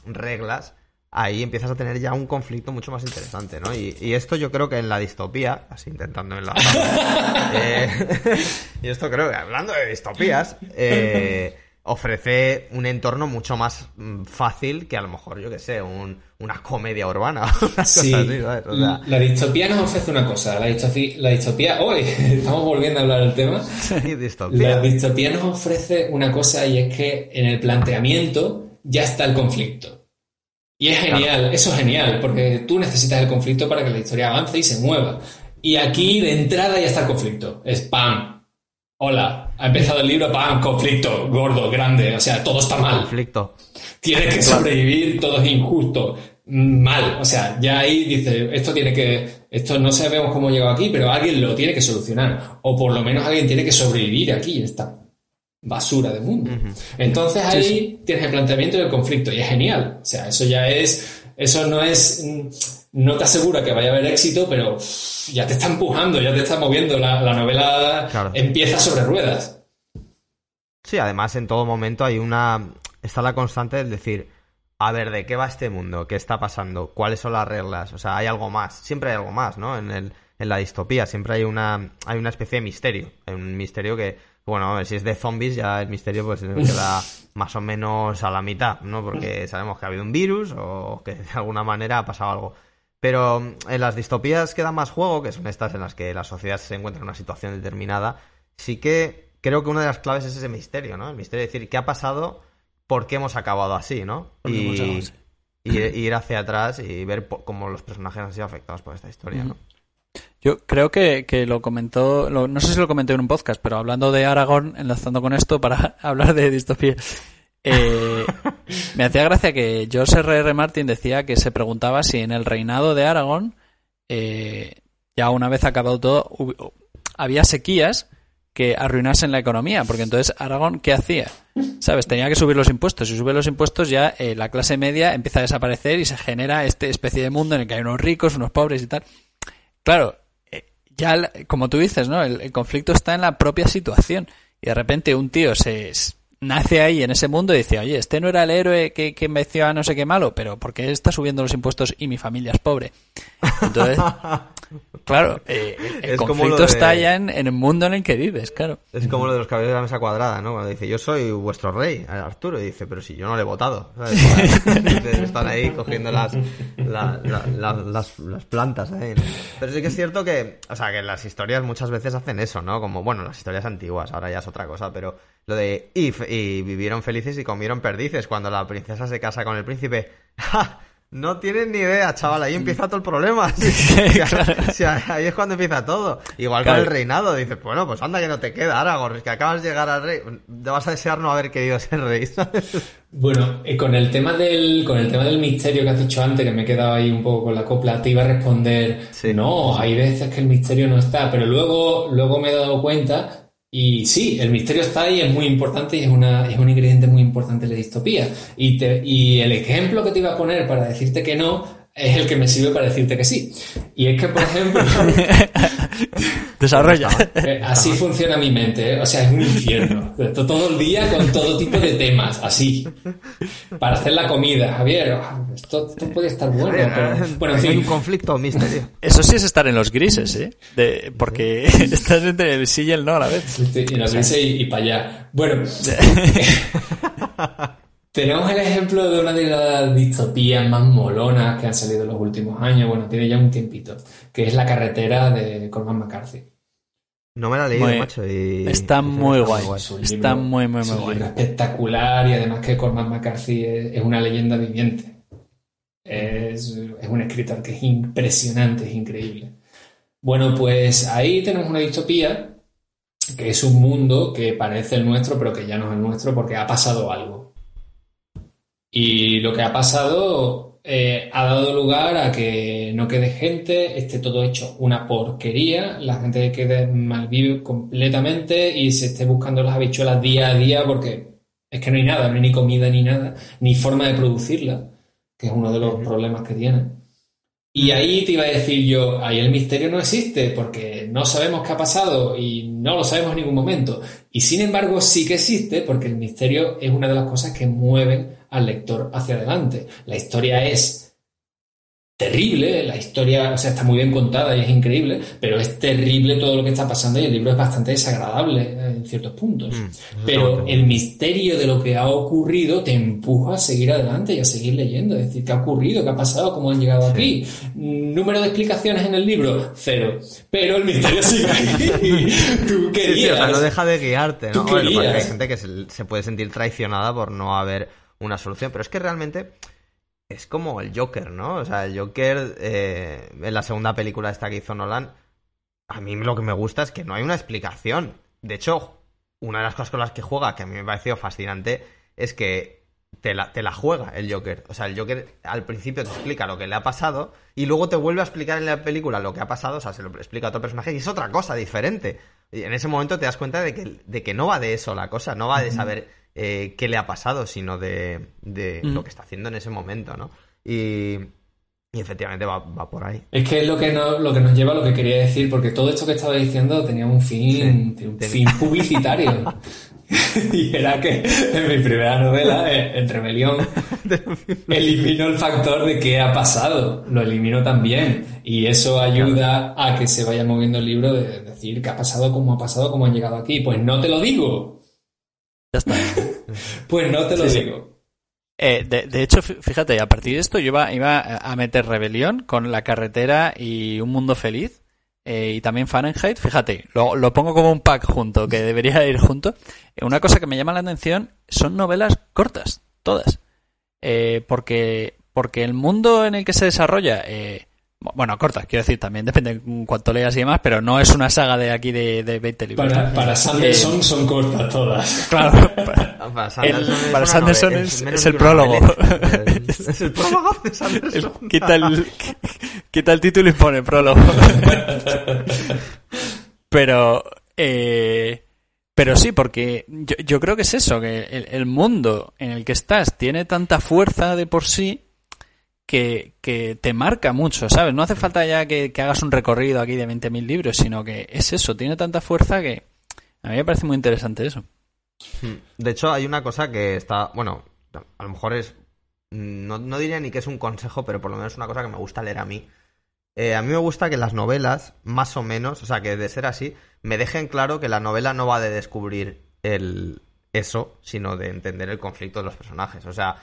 Speaker 1: reglas, ahí empiezas a tener ya un conflicto mucho más interesante, ¿no? Y, esto yo creo que en la distopía, así intentando en la... (laughs) Eh, (laughs) y esto creo que hablando de distopías, eh, ofrece un entorno mucho más mm, fácil que a lo mejor, yo que sé, una comedia urbana. (laughs)
Speaker 3: sí, la distopía nos ofrece una cosa. La distopía, la distopía hoy (laughs) estamos volviendo a hablar del tema. La distopía nos ofrece una cosa y es que en el planteamiento ya está el conflicto. Y es genial, eso es genial, porque tú necesitas el conflicto para que la historia avance y se mueva. Y aquí de entrada ya está el conflicto. Es ¡pam! Hola, ha empezado el libro, ¡pam! Conflicto, gordo, grande, o sea, todo está mal.
Speaker 1: Conflicto.
Speaker 3: Tienes que sobrevivir, todo es injusto. Mal, o sea, ya ahí dice, esto tiene que, esto no sabemos cómo llegó aquí, pero alguien lo tiene que solucionar. O por lo menos alguien tiene que sobrevivir aquí, está basura de mundo. Entonces ahí tienes el planteamiento del conflicto y es genial. O sea, eso ya es, eso no es, no te asegura que vaya a haber éxito, pero ya te está empujando, ya te está moviendo. La, novela empieza sobre ruedas.
Speaker 1: Sí, además en todo momento hay una, está la constante del decir, a ver, ¿de qué va este mundo? ¿Qué está pasando? ¿Cuáles son las reglas? O sea, hay algo más. Siempre hay algo más, ¿no? En, el, en la distopía siempre hay una, hay una especie de misterio. Hay un misterio que, bueno, a ver, si es de zombies ya el misterio pues queda (laughs) más o menos a la mitad, ¿no? Porque sabemos que ha habido un virus o que de alguna manera ha pasado algo. Pero en las distopías que dan más juego, que son estas en las que la sociedad se encuentra en una situación determinada, sí que creo que una de las claves es ese misterio, ¿no? El misterio de decir qué ha pasado, por qué hemos acabado así, ¿no? Y, y, ir hacia atrás y ver cómo los personajes han sido afectados por esta historia, ¿no?
Speaker 2: Yo creo que, que lo comentó, no sé si lo comenté en un podcast, pero hablando de Aragorn, enlazando con esto para (laughs) hablar de distopía, eh, me hacía gracia que George R. R. Martin decía que se preguntaba si en el reinado de Aragorn, eh, ya una vez acabado todo, había sequías que arruinasen la economía, porque entonces Aragorn, ¿qué hacía? ¿Sabes? Tenía que subir los impuestos. Si sube los impuestos ya eh, la clase media empieza a desaparecer y se genera esta especie de mundo en el que hay unos ricos, unos pobres y tal. Claro, ya, como tú dices, ¿no? El, conflicto está en la propia situación. Y de repente un tío se nace ahí en ese mundo y dice, oye, este no era el héroe que, que venció a no sé qué malo, pero ¿por qué está subiendo los impuestos y mi familia es pobre? Entonces, (laughs) Claro, eh, el conflicto está ya en, el mundo en el que vives, claro.
Speaker 1: Es como lo de los caballeros de la mesa cuadrada, ¿no? Cuando dice, yo soy vuestro rey, Arturo, y dice, pero si yo no le he votado. (laughs) Están ahí cogiendo las, las, plantas ahí, Pero sí que es cierto que, o sea, que las historias muchas veces hacen eso, ¿no? Como, bueno, las historias antiguas, ahora ya es otra cosa, pero lo de If y vivieron felices y comieron perdices cuando la princesa se casa con el príncipe. (laughs) ¡Ja! No tienes ni idea, chaval, ahí empieza todo el problema. (laughs) (laughs) ahí es cuando empieza todo. Igual con el reinado, dices, bueno, pues anda que no te queda, Aragorn, es que acabas de llegar al rey, te vas a desear no haber querido ser rey,
Speaker 3: Bueno, y con el tema del, con el tema del misterio que has dicho antes, que me he quedado ahí un poco con la copla, te iba a responder, no, hay veces que el misterio no está, pero luego, luego me he dado cuenta y sí, el misterio está ahí, es muy importante y es, una, es un ingrediente muy importante de la distopía. Y, te, y el ejemplo que te iba a poner para decirte que no es el que me sirve para decirte que sí. Y es que, por ejemplo... (laughs)
Speaker 2: Desarrolla.
Speaker 3: Eh, así funciona mi mente, ¿eh? o sea, es un infierno. Todo el día con todo tipo de temas, así. Para hacer la comida. Javier, esto, puede estar bueno, pero... Bueno,
Speaker 1: en fin. Hay un conflicto, misterio.
Speaker 2: Eso sí es estar en los grises, ¿eh? De, porque (laughs) estás entre el sí y el no a la vez.
Speaker 3: Sí, y los grises y, y para allá. Bueno... (laughs) Tenemos el ejemplo de una de las distopías más molonas que han salido en los últimos años, bueno, tiene ya un tiempito, que es La carretera de Cormac McCarthy.
Speaker 1: No me la he leído, macho.
Speaker 2: Está muy guay. está muy, muy, muy guay.
Speaker 3: espectacular y además que Cormac McCarthy es, una leyenda viviente. Es, es, un escritor que es impresionante, es increíble. Bueno, pues ahí tenemos una distopía que es un mundo que parece el nuestro, pero que ya no es el nuestro porque ha pasado algo. Y lo que ha pasado eh, ha dado lugar a que no quede gente, esté todo hecho una porquería, la gente quede malvive completamente y se esté buscando las habichuelas día a día porque es que no hay nada, no hay ni comida ni nada, ni forma de producirla, que es uno de los problemas que tienen. Y ahí te iba a decir yo, ahí el misterio no existe, porque no sabemos qué ha pasado y no lo sabemos en ningún momento. Y sin embargo sí que existe porque el misterio es una de las cosas que mueven al lector hacia adelante. La historia es terrible, la historia, o sea, está muy bien contada y es increíble, pero es terrible todo lo que está pasando y el libro es bastante desagradable en ciertos puntos. Mm, pero el misterio de lo que ha ocurrido te empuja a seguir adelante y a seguir leyendo, es decir, ¿qué ha ocurrido? ¿Qué ha pasado? ¿Cómo han llegado aquí? Número de explicaciones en el libro, cero. Pero el misterio sigue ahí. (laughs) Tú querías.
Speaker 1: o sea, no deja de guiarte, ¿no? porque hay gente que se puede sentir traicionada por no haber una solución, pero es que realmente es como el Joker, ¿no? O sea, el Joker eh, en la segunda película esta que hizo Nolan, a mí lo que me gusta es que no hay una explicación. De hecho, una de las cosas con las que juega, que a mí me pareció fascinante, es que te la, te la juega el Joker. O sea, el Joker al principio te explica lo que le ha pasado y luego te vuelve a explicar en la película lo que ha pasado, o sea, se lo explica a otro personaje y es otra cosa diferente. Y en ese momento te das cuenta de que, de que no va de eso la cosa, no va de saber eh, qué le ha pasado, sino de, lo que está haciendo en ese momento, ¿no? Y, efectivamente va, por ahí.
Speaker 3: Es que es lo que, no, lo que nos lleva a lo que quería decir, porque todo esto que estaba diciendo tenía un fin, un fin (laughs) publicitario. (laughs) y era que en mi primera novela, eh, en Rebelión, (laughs) elimino el factor de qué ha pasado. Lo elimino también. Y eso ayuda a que se vaya moviendo el libro de decir qué ha pasado, cómo ha pasado, cómo han llegado aquí. Pues no te lo digo.
Speaker 2: Ya está.
Speaker 3: pues no te lo digo.
Speaker 2: Eh, de, hecho, fíjate, a partir de esto yo iba, iba a meter Rebelión con La Carretera y Un Mundo Feliz. Eh, y también Fahrenheit, fíjate, lo, pongo como un pack junto, que debería ir junto. Eh, una cosa que me llama la atención son novelas cortas, todas. porque, porque el mundo en el que se desarrolla bueno, cortas, quiero decir, también depende de cuánto leas y demás, pero no es una saga de aquí de, de 20 libros.
Speaker 3: Para, para Sanderson eh, son cortas todas.
Speaker 2: Claro, (laughs) para, Sanderson, es, el prólogo.
Speaker 1: Es el prólogo de Sanderson. (laughs)
Speaker 2: quita, el, (laughs) quita el título y pone prólogo. pero, eh, pero sí, porque yo, yo, creo que es eso, que el, el mundo en el que estás tiene tanta fuerza de por sí que, te marca mucho, ¿sabes? No hace falta ya que, hagas un recorrido aquí de 20.000 libros, sino que es eso, tiene tanta fuerza que a mí me parece muy interesante eso.
Speaker 1: Hmm. De hecho, hay una cosa que está, bueno, a lo mejor es, no, diría ni que es un consejo, pero por lo menos es una cosa que me gusta leer a mí. Eh, a mí me gusta que las novelas, más o menos, o sea, que de ser así, me dejen claro que la novela no va de descubrir el eso, sino de entender el conflicto de los personajes. O sea,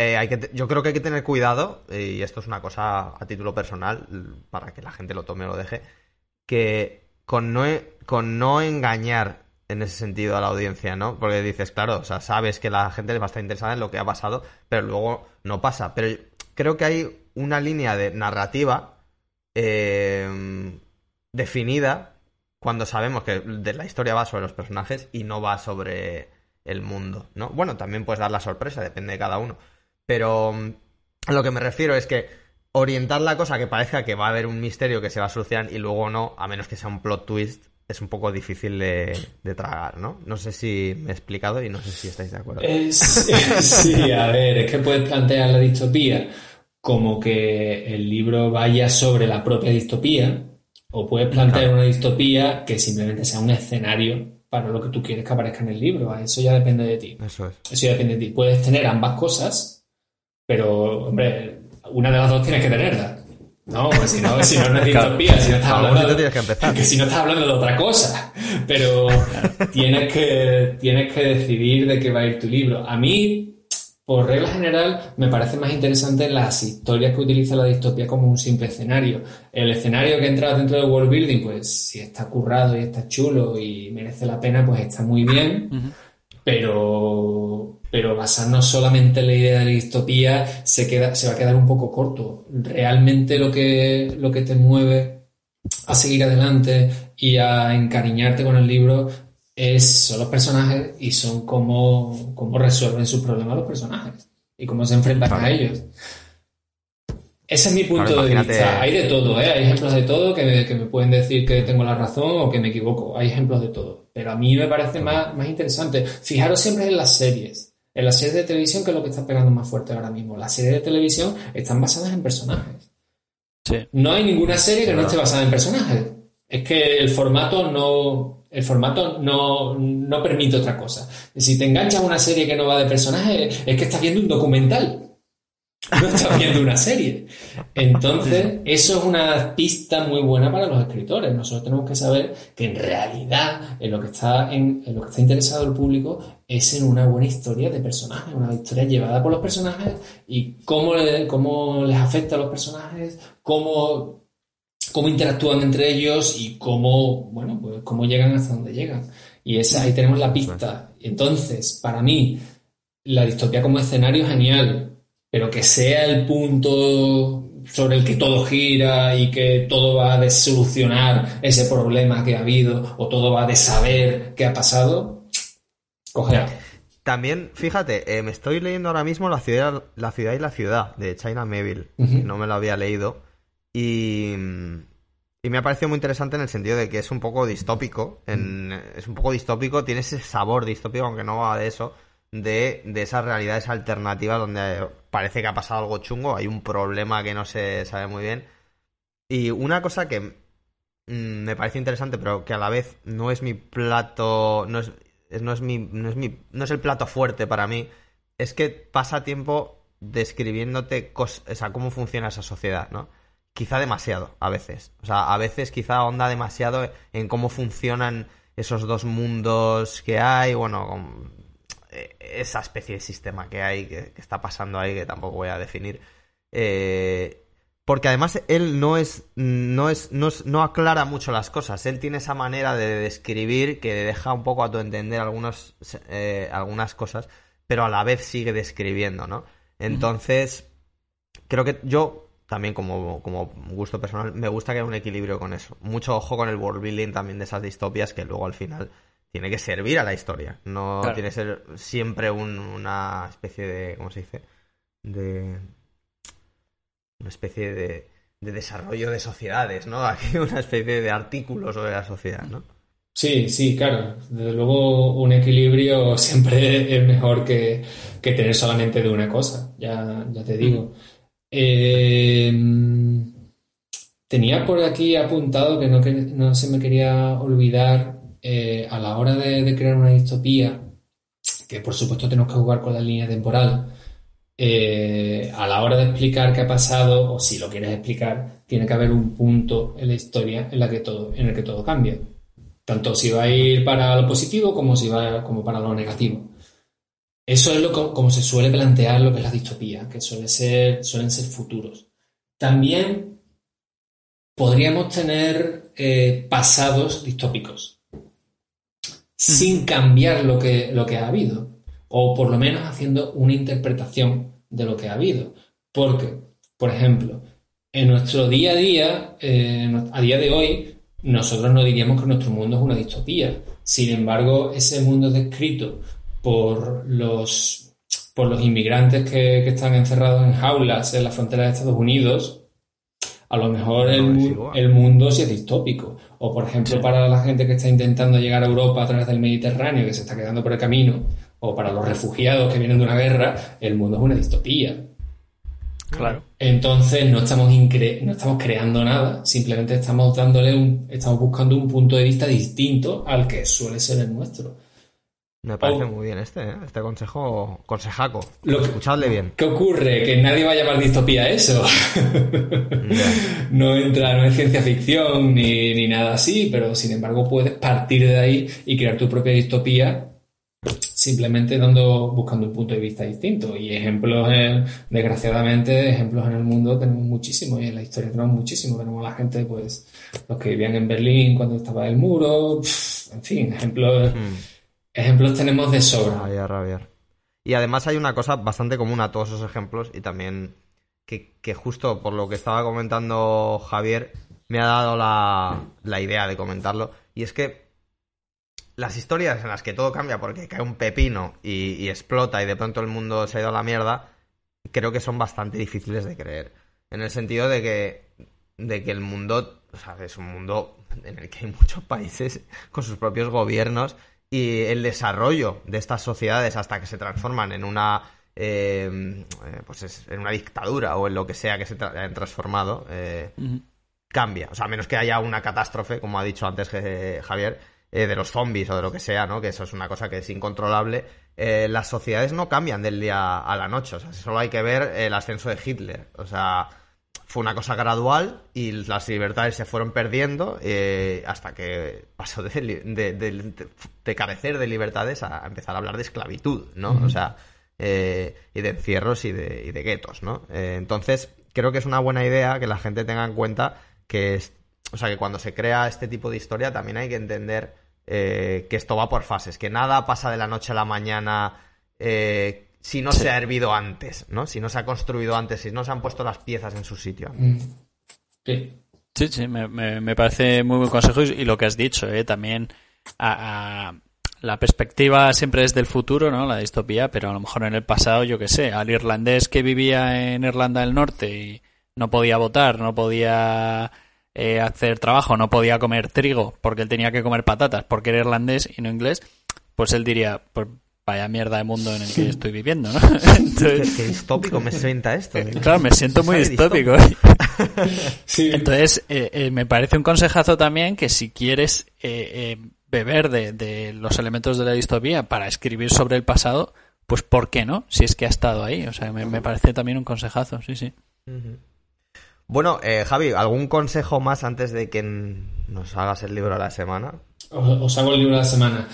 Speaker 1: eh, hay que, yo creo que hay que tener cuidado, y esto es una cosa a título personal, para que la gente lo tome o lo deje, que con no, e, con no engañar en ese sentido a la audiencia, ¿no? Porque dices, claro, o sea, sabes que la gente va a estar interesada en lo que ha pasado, pero luego no pasa. Pero creo que hay una línea de narrativa eh, definida cuando sabemos que de la historia va sobre los personajes y no va sobre el mundo, ¿no? Bueno, también puedes dar la sorpresa, depende de cada uno. Pero mm, a lo que me refiero es que orientar la cosa que parezca que va a haber un misterio que se va a solucionar y luego no, a menos que sea un plot twist, es un poco difícil de, tragar, ¿no? No sé si me he explicado y no sé si estáis de acuerdo. (laughs)
Speaker 3: sí, a ver, es que puedes plantear la distopía como que el libro vaya sobre la propia distopía, o puedes plantear una distopía que simplemente sea un escenario para lo que tú quieres que aparezca en el libro. Eso ya depende de ti.
Speaker 1: Eso es.
Speaker 3: Eso ya depende de ti. Puedes tener ambas cosas pero, hombre, una de las dos tienes que tenerla. No, pues si no, si no, es distopía, si no estás hablando,
Speaker 1: tienes que, empezar.
Speaker 3: que si no estás hablando de otra cosa. Pero tienes que, tienes que decidir de qué va a ir tu libro. A mí, por regla general, me parece más interesante las historias que utiliza la distopía como un simple escenario. El escenario que entra dentro del world building, pues si está currado y está chulo y merece la pena, pues está muy bien. Pero pero basarnos solamente en la idea de la distopía se, queda, se va a quedar un poco corto. Realmente lo que, lo que te mueve a seguir adelante y a encariñarte con el libro es, son los personajes y son cómo, cómo resuelven sus problemas los personajes y cómo se enfrentan a ellos. Ese es mi punto de vista. Hay de todo, ¿eh? Hay ejemplos de todo que me, que me, pueden decir que tengo la razón o que me equivoco. Hay ejemplos de todo. Pero a mí me parece más, más interesante. Fijaros siempre en las series. En las series de televisión, ¿qué es lo que está pegando más fuerte ahora mismo? Las series de televisión están basadas en personajes. No hay ninguna serie que no esté basada en personajes. Es que el formato no, el formato no, no permite otra cosa. Si te enganchas a una serie que no va de personajes, es que estás viendo un documental. No estás viendo una serie. Entonces, eso es una pista muy buena para los escritores. Nosotros tenemos que saber que en realidad en lo que está, en, lo que está interesado el público es en una buena historia de personajes, una historia llevada por los personajes y cómo, cómo les afecta a los personajes, cómo, cómo interactúan entre ellos y cómo, bueno, pues cómo llegan hasta donde llegan. Y esa, ahí tenemos la pista. Entonces, para mí, la distopía como escenario es genial pero que sea el punto sobre el que todo gira y que todo va a solucionar ese problema que ha habido o todo va a de saber qué ha pasado.
Speaker 1: También, fíjate, eh, me estoy leyendo ahora mismo La ciudad, la ciudad y la ciudad de China Meville. No me lo había leído. Y, y me ha parecido muy interesante en el sentido de que es un poco distópico. En, es un poco distópico, tiene ese sabor distópico, aunque no va de eso de, de esas realidades alternativas donde parece que ha pasado algo chungo, hay un problema que no se sabe muy bien. Y una cosa que mm, me parece interesante, pero que a la vez no es mi plato, no es, no es mi, no es mi, no es el plato fuerte para mí, es que pasa tiempo describiéndote o sea, cómo funciona esa sociedad, ¿no? Quizá demasiado, a veces. O sea, a veces quizá onda demasiado en cómo funcionan esos dos mundos que hay, bueno, esa especie de sistema que hay, que, está pasando ahí, que tampoco voy a definir. Eh, porque además él no es, no es, no aclara mucho las cosas. Él tiene esa manera de describir que deja un poco a tu entender algunos, eh, algunas cosas, pero a la vez sigue describiendo, ¿no? Entonces, creo que yo también como, como gusto personal, me gusta que haya un equilibrio con eso. Mucho ojo con el world building también de esas distopias que luego al final tiene que servir a la historia. No tiene que ser siempre una especie de. ¿Cómo se dice? De. Una especie de, de desarrollo de sociedades, ¿no? (laughs) Aquí una especie de artículo sobre la sociedad, ¿no?
Speaker 3: Sí, sí, claro. Desde luego, un equilibrio (laughs) siempre es mejor que, tener solamente de una cosa, ya, ya te digo. Eh, tenía por aquí apuntado que no, que no se me quería olvidar eh, a la hora de, crear una distopía, que por supuesto tenemos que jugar con la línea temporal, eh, a la hora de explicar qué ha pasado, o si lo quieres explicar, tiene que haber un punto en la historia en, que todo, en el que todo cambia. Tanto si va a ir para lo positivo como si va como para lo negativo. Eso es lo como se suele plantear lo que es la distopía, que suele ser, suelen ser futuros. También podríamos tener eh, pasados distópicos sin cambiar lo que, lo que ha habido, o por lo menos haciendo una interpretación de lo que ha habido. Porque, por ejemplo, en nuestro día a día, eh, a día de hoy, nosotros no diríamos que nuestro mundo es una distopía. Sin embargo, ese mundo descrito por los, por los inmigrantes que, que están encerrados en jaulas en la frontera de Estados Unidos, a lo mejor el, el, mundo sí es distópico. O, por ejemplo, para la gente que está intentando llegar a Europa a través del Mediterráneo, que se está quedando por el camino, o para los refugiados que vienen de una guerra, el mundo es una distopía.
Speaker 2: Claro.
Speaker 3: Entonces no estamos, no estamos creando nada, simplemente estamos dándole un, estamos buscando un punto de vista distinto al que suele ser el nuestro.
Speaker 1: Me parece muy bien este, ¿eh? este consejo, consejaco. Lo Escuchadle bien.
Speaker 3: ¿Qué ocurre? Que nadie va a llamar distopía eso. (laughs) no entra, no es ciencia ficción ni, ni, nada así, pero sin embargo puedes partir de ahí y crear tu propia distopía simplemente dando, buscando un punto de vista distinto. Y ejemplos, desgraciadamente, ejemplos en el mundo tenemos muchísimos y en la historia tenemos muchísimos. Tenemos a la gente, pues, los que vivían en Berlín cuando estaba el muro, en fin, ejemplos. Mm. Ejemplos tenemos de sobra.
Speaker 1: Y además hay una cosa bastante común a todos esos ejemplos y también que, justo por lo que estaba comentando Javier me ha dado la, idea de comentarlo. Y es que las historias en las que todo cambia porque cae un pepino y, explota y de pronto el mundo se ha ido a la mierda, creo que son bastante difíciles de creer. En el sentido de que, de que el mundo, o sea, es un mundo en el que hay muchos países (laughs) con sus propios gobiernos y el desarrollo de estas sociedades hasta que se transforman en una em, eh, pues en una dictadura o en lo que sea que se hayan transformado eh, cambia. O sea, a menos que haya una catástrofe, como ha dicho antes Javier, eh, de los zombies o de lo que sea, ¿no? Que eso es una cosa que es incontrolable. Eh, las sociedades no cambian del día a la noche. O sea, solo hay que ver el ascenso de Hitler. O sea, fue una cosa gradual y las libertades se fueron perdiendo eh, hasta que pasó de, carecer de libertades a, empezar a hablar de esclavitud, ¿no? O sea, y de encierros y de, y de guetos, ¿no? entonces, creo que es una buena idea que la gente tenga en cuenta que, o sea, que cuando se crea este tipo de historia también hay que entender eh, que esto va por fases, que nada pasa de la noche a la mañana eh, si no se ha hervido antes, ¿no? Si no se ha construido antes, si no se han puesto las piezas en su sitio. Mm.
Speaker 2: Sí. Sí, sí, me, parece muy buen consejo y, lo que has dicho, ¿eh? también la perspectiva siempre es del futuro, ¿no? La distopía, pero a lo mejor en el pasado, yo qué sé, al irlandés que vivía en Irlanda del Norte y no podía votar, no podía eh, hacer trabajo, no podía comer trigo porque él tenía que comer patatas porque era irlandés y no inglés, pues él diría, pues vaya mierda de mundo en el que estoy viviendo, ¿no? (laughs)
Speaker 1: Entonces, qué, distópico me sienta esto.
Speaker 2: ¿eh? Claro, me siento (laughs) muy distópico. (laughs) Entonces, eh, me parece un consejazo también que si quieres beber de, los elementos de la distopía para escribir sobre el pasado, pues ¿por qué no? Si es que ha estado ahí. O sea, me, parece también un consejazo, sí, sí.
Speaker 1: Bueno, eh, Javi, ¿algún consejo más antes de que nos hagas el libro de la semana?
Speaker 3: Os, hago el libro de la semana.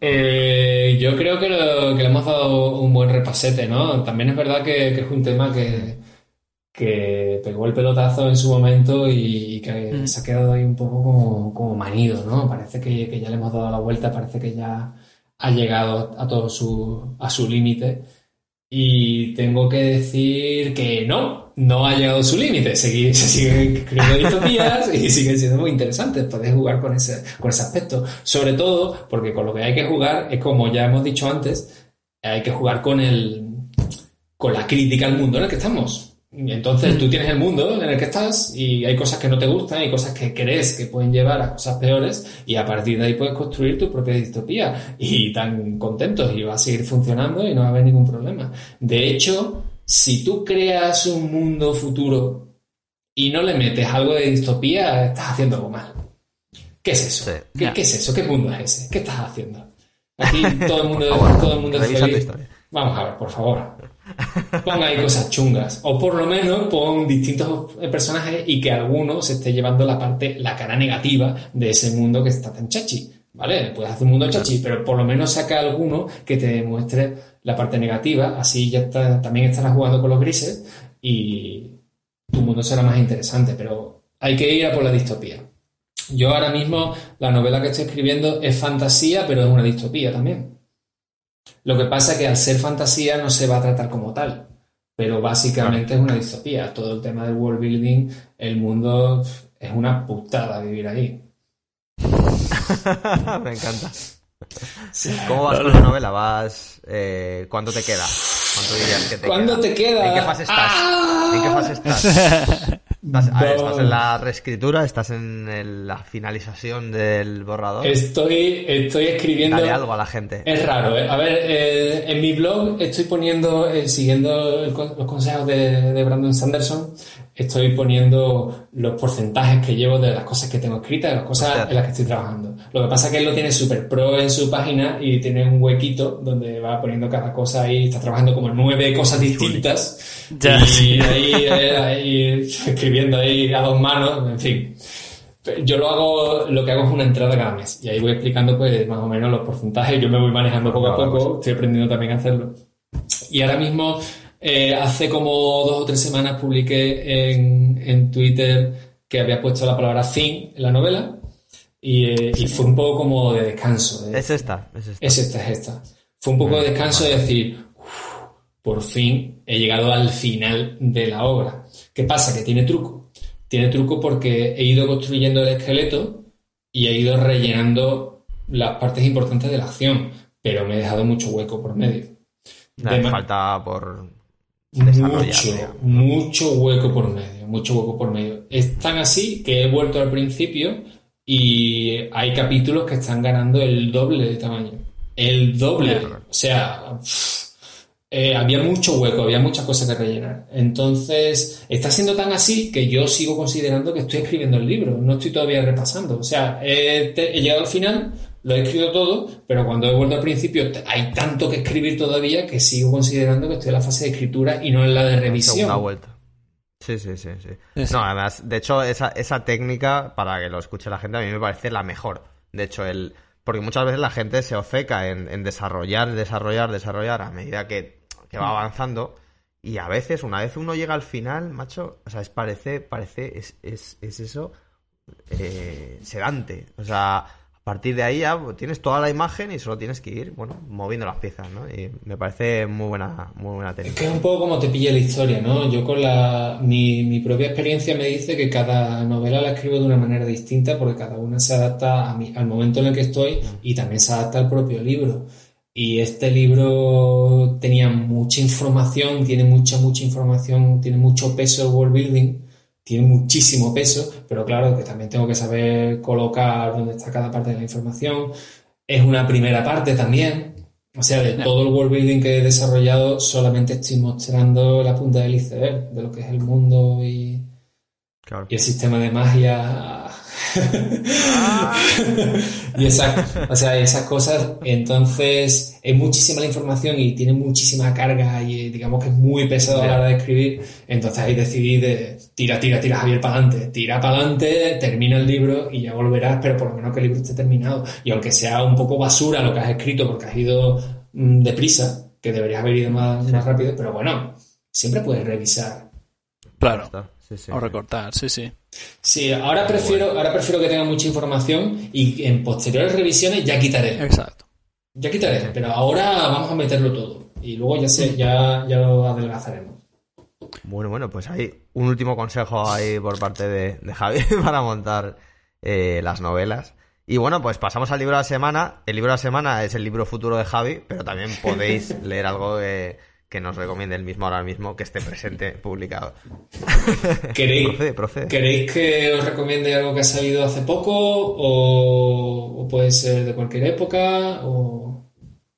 Speaker 3: Eh, yo creo que, le hemos dado un buen repasete, ¿no? También es verdad que, es un tema que, que, pegó el pelotazo en su momento y, que mm. se ha quedado ahí un poco como, manido, ¿no? Parece que, ya le hemos dado la vuelta, parece que ya ha llegado a todo su, a su límite. Y tengo que decir que no, no ha llegado a su límite. (laughs) Se, siguen escribiendo distopías y siguen siendo muy interesantes. Podéis jugar con ese, con ese aspecto. Sobre todo porque con lo que hay que jugar es como ya hemos dicho antes, hay que jugar con el, con la crítica al mundo en el que estamos. Entonces tú tienes el mundo en el que estás y hay cosas que no te gustan y cosas que crees que pueden llevar a cosas peores y a partir de ahí puedes construir tu propia distopía y tan contentos y va a seguir funcionando y no va a haber ningún problema. De hecho, si tú creas un mundo futuro y no le metes algo de distopía, estás haciendo algo mal. ¿Qué es eso? ¿Qué, es eso? ¿Qué mundo es ese? ¿Qué estás haciendo? Aquí (laughs) todo el mundo, todo el mundo es Vamos a ver, por favor. Ponga ahí cosas chungas. O por lo menos pon distintos personajes y que alguno se esté llevando la parte, la cara negativa de ese mundo que está tan chachi. ¿Vale? Puedes hacer un mundo chachi, pero por lo menos saca alguno que te demuestre la parte negativa. Así ya también estarás jugando con los grises y tu mundo será más interesante. Pero hay que ir a por la distopía. Yo ahora mismo la novela que estoy escribiendo es fantasía, pero es una distopía también. Lo que pasa es que al ser fantasía no se va a tratar como tal, pero básicamente es una distopía. Todo el tema del world building, el mundo es una putada vivir ahí. (laughs)
Speaker 1: Me encanta. (laughs) ¿Cómo vas con la novela? ¿Vas, eh, ¿Cuánto te queda? ¿Cuánto dirías que te
Speaker 3: ¿Cuándo te queda?
Speaker 1: ¿En qué fase estás? ¿En qué fase estás? (laughs) ¿Estás, en la reescritura? ¿Estás en la finalización del borrador?
Speaker 3: Estoy, estoy escribiendo.
Speaker 1: Dale algo a la gente.
Speaker 3: Es raro, ¿eh? A ver, eh, en mi blog estoy poniendo, eh, siguiendo los consejos de, de, Brandon Sanderson, estoy poniendo los porcentajes que llevo de las cosas que tengo escritas, de las cosas en las que estoy trabajando. Lo que pasa es que él lo tiene súper pro en su página y tiene un huequito donde va poniendo cada cosa y está trabajando como nueve cosas distintas. Y ahí, ahí, escribiendo ahí a dos manos, en fin. Yo lo hago, lo que hago es una entrada cada mes y ahí voy explicando pues más o menos los porcentajes. Yo me voy manejando poco a poco, estoy aprendiendo también a hacerlo. Y ahora mismo eh, hace como dos o tres semanas publiqué en, en, Twitter que había puesto la palabra fin en la novela y, eh, y fue un poco como de descanso.
Speaker 1: es esta, es esta.
Speaker 3: Es esta, es esta. Fue un poco de descanso de decir, por fin he llegado al final de la obra. ¿Qué pasa? Que tiene truco. Tiene truco porque he ido construyendo el esqueleto y he ido rellenando las partes importantes de la acción, pero me he dejado mucho hueco por medio.
Speaker 1: falta por
Speaker 3: mucho, mucho hueco por medio, mucho hueco por medio. Es tan así que he vuelto al principio y hay capítulos que están ganando el doble de tamaño. El doble. O sea, eh, había mucho hueco, había muchas cosas que rellenar. Entonces, está siendo tan así que yo sigo considerando que estoy escribiendo el libro, no estoy todavía repasando. O sea, he, llegado al final, lo he escrito todo, pero cuando he vuelto al principio hay tanto que escribir todavía que sigo considerando que estoy en la fase de escritura y no en la de revisión.
Speaker 1: Una vuelta. Sí, sí, sí, sí. No, además, de hecho, esa, esa técnica, para que lo escuche la gente, a mí me parece la mejor. De hecho, el, porque muchas veces la gente se ofeca en, desarrollar, desarrollar, desarrollar a medida que, va mm. avanzando. Y a veces, una vez uno llega al final, macho, o sea, es parece, parece, es, es, es eso, eh, sedante. O sea, partir de ahí ya tienes toda la imagen y solo tienes que ir, bueno, moviendo las piezas, ¿no? Y me parece muy buena, muy buena técnica.
Speaker 3: Es que es un poco como te pilla la historia, ¿no? Yo con la, mi, mi propia experiencia me dice que cada novela la escribo de una manera distinta porque cada una se adapta a al momento en el que estoy y también se adapta al propio libro. Y este libro tenía mucha información, tiene mucha, mucha información, tiene mucho peso el world building tiene muchísimo peso, pero claro que también tengo que saber colocar dónde está cada parte de la información. Es una primera parte también. O sea, de todo el world building que he desarrollado, solamente estoy mostrando la punta del iceberg de lo que es el mundo y, y el sistema de magia (laughs) y esas, o sea, esas cosas, entonces es muchísima la información y tiene muchísima carga y digamos que es muy pesado a la hora de escribir, entonces ahí decidí de tira, tira, tira Javier para adelante, tira para adelante, termina el libro y ya volverás, pero por lo menos que el libro esté terminado. Y aunque sea un poco basura lo que has escrito porque has ido mm, deprisa, que deberías haber ido más, más rápido, pero bueno, siempre puedes revisar.
Speaker 2: Claro. O recortar, sí, sí.
Speaker 3: Sí, ahora prefiero, ahora prefiero que tenga mucha información y en posteriores revisiones ya quitaré.
Speaker 2: Exacto.
Speaker 3: Ya quitaré, pero ahora vamos a meterlo todo. Y luego ya sé, ya, ya lo adelgazaremos.
Speaker 1: Bueno, bueno, pues hay un último consejo ahí por parte de, Javi (laughs) para montar eh, las novelas. Y bueno, pues pasamos al libro de la semana. El libro de la semana es el libro futuro de Javi, pero también podéis (laughs) leer algo de que nos recomiende el mismo ahora mismo que esté presente (laughs) publicado.
Speaker 3: ¿Queréis, ¿Queréis que os recomiende algo que ha salido hace poco o, puede ser de cualquier época o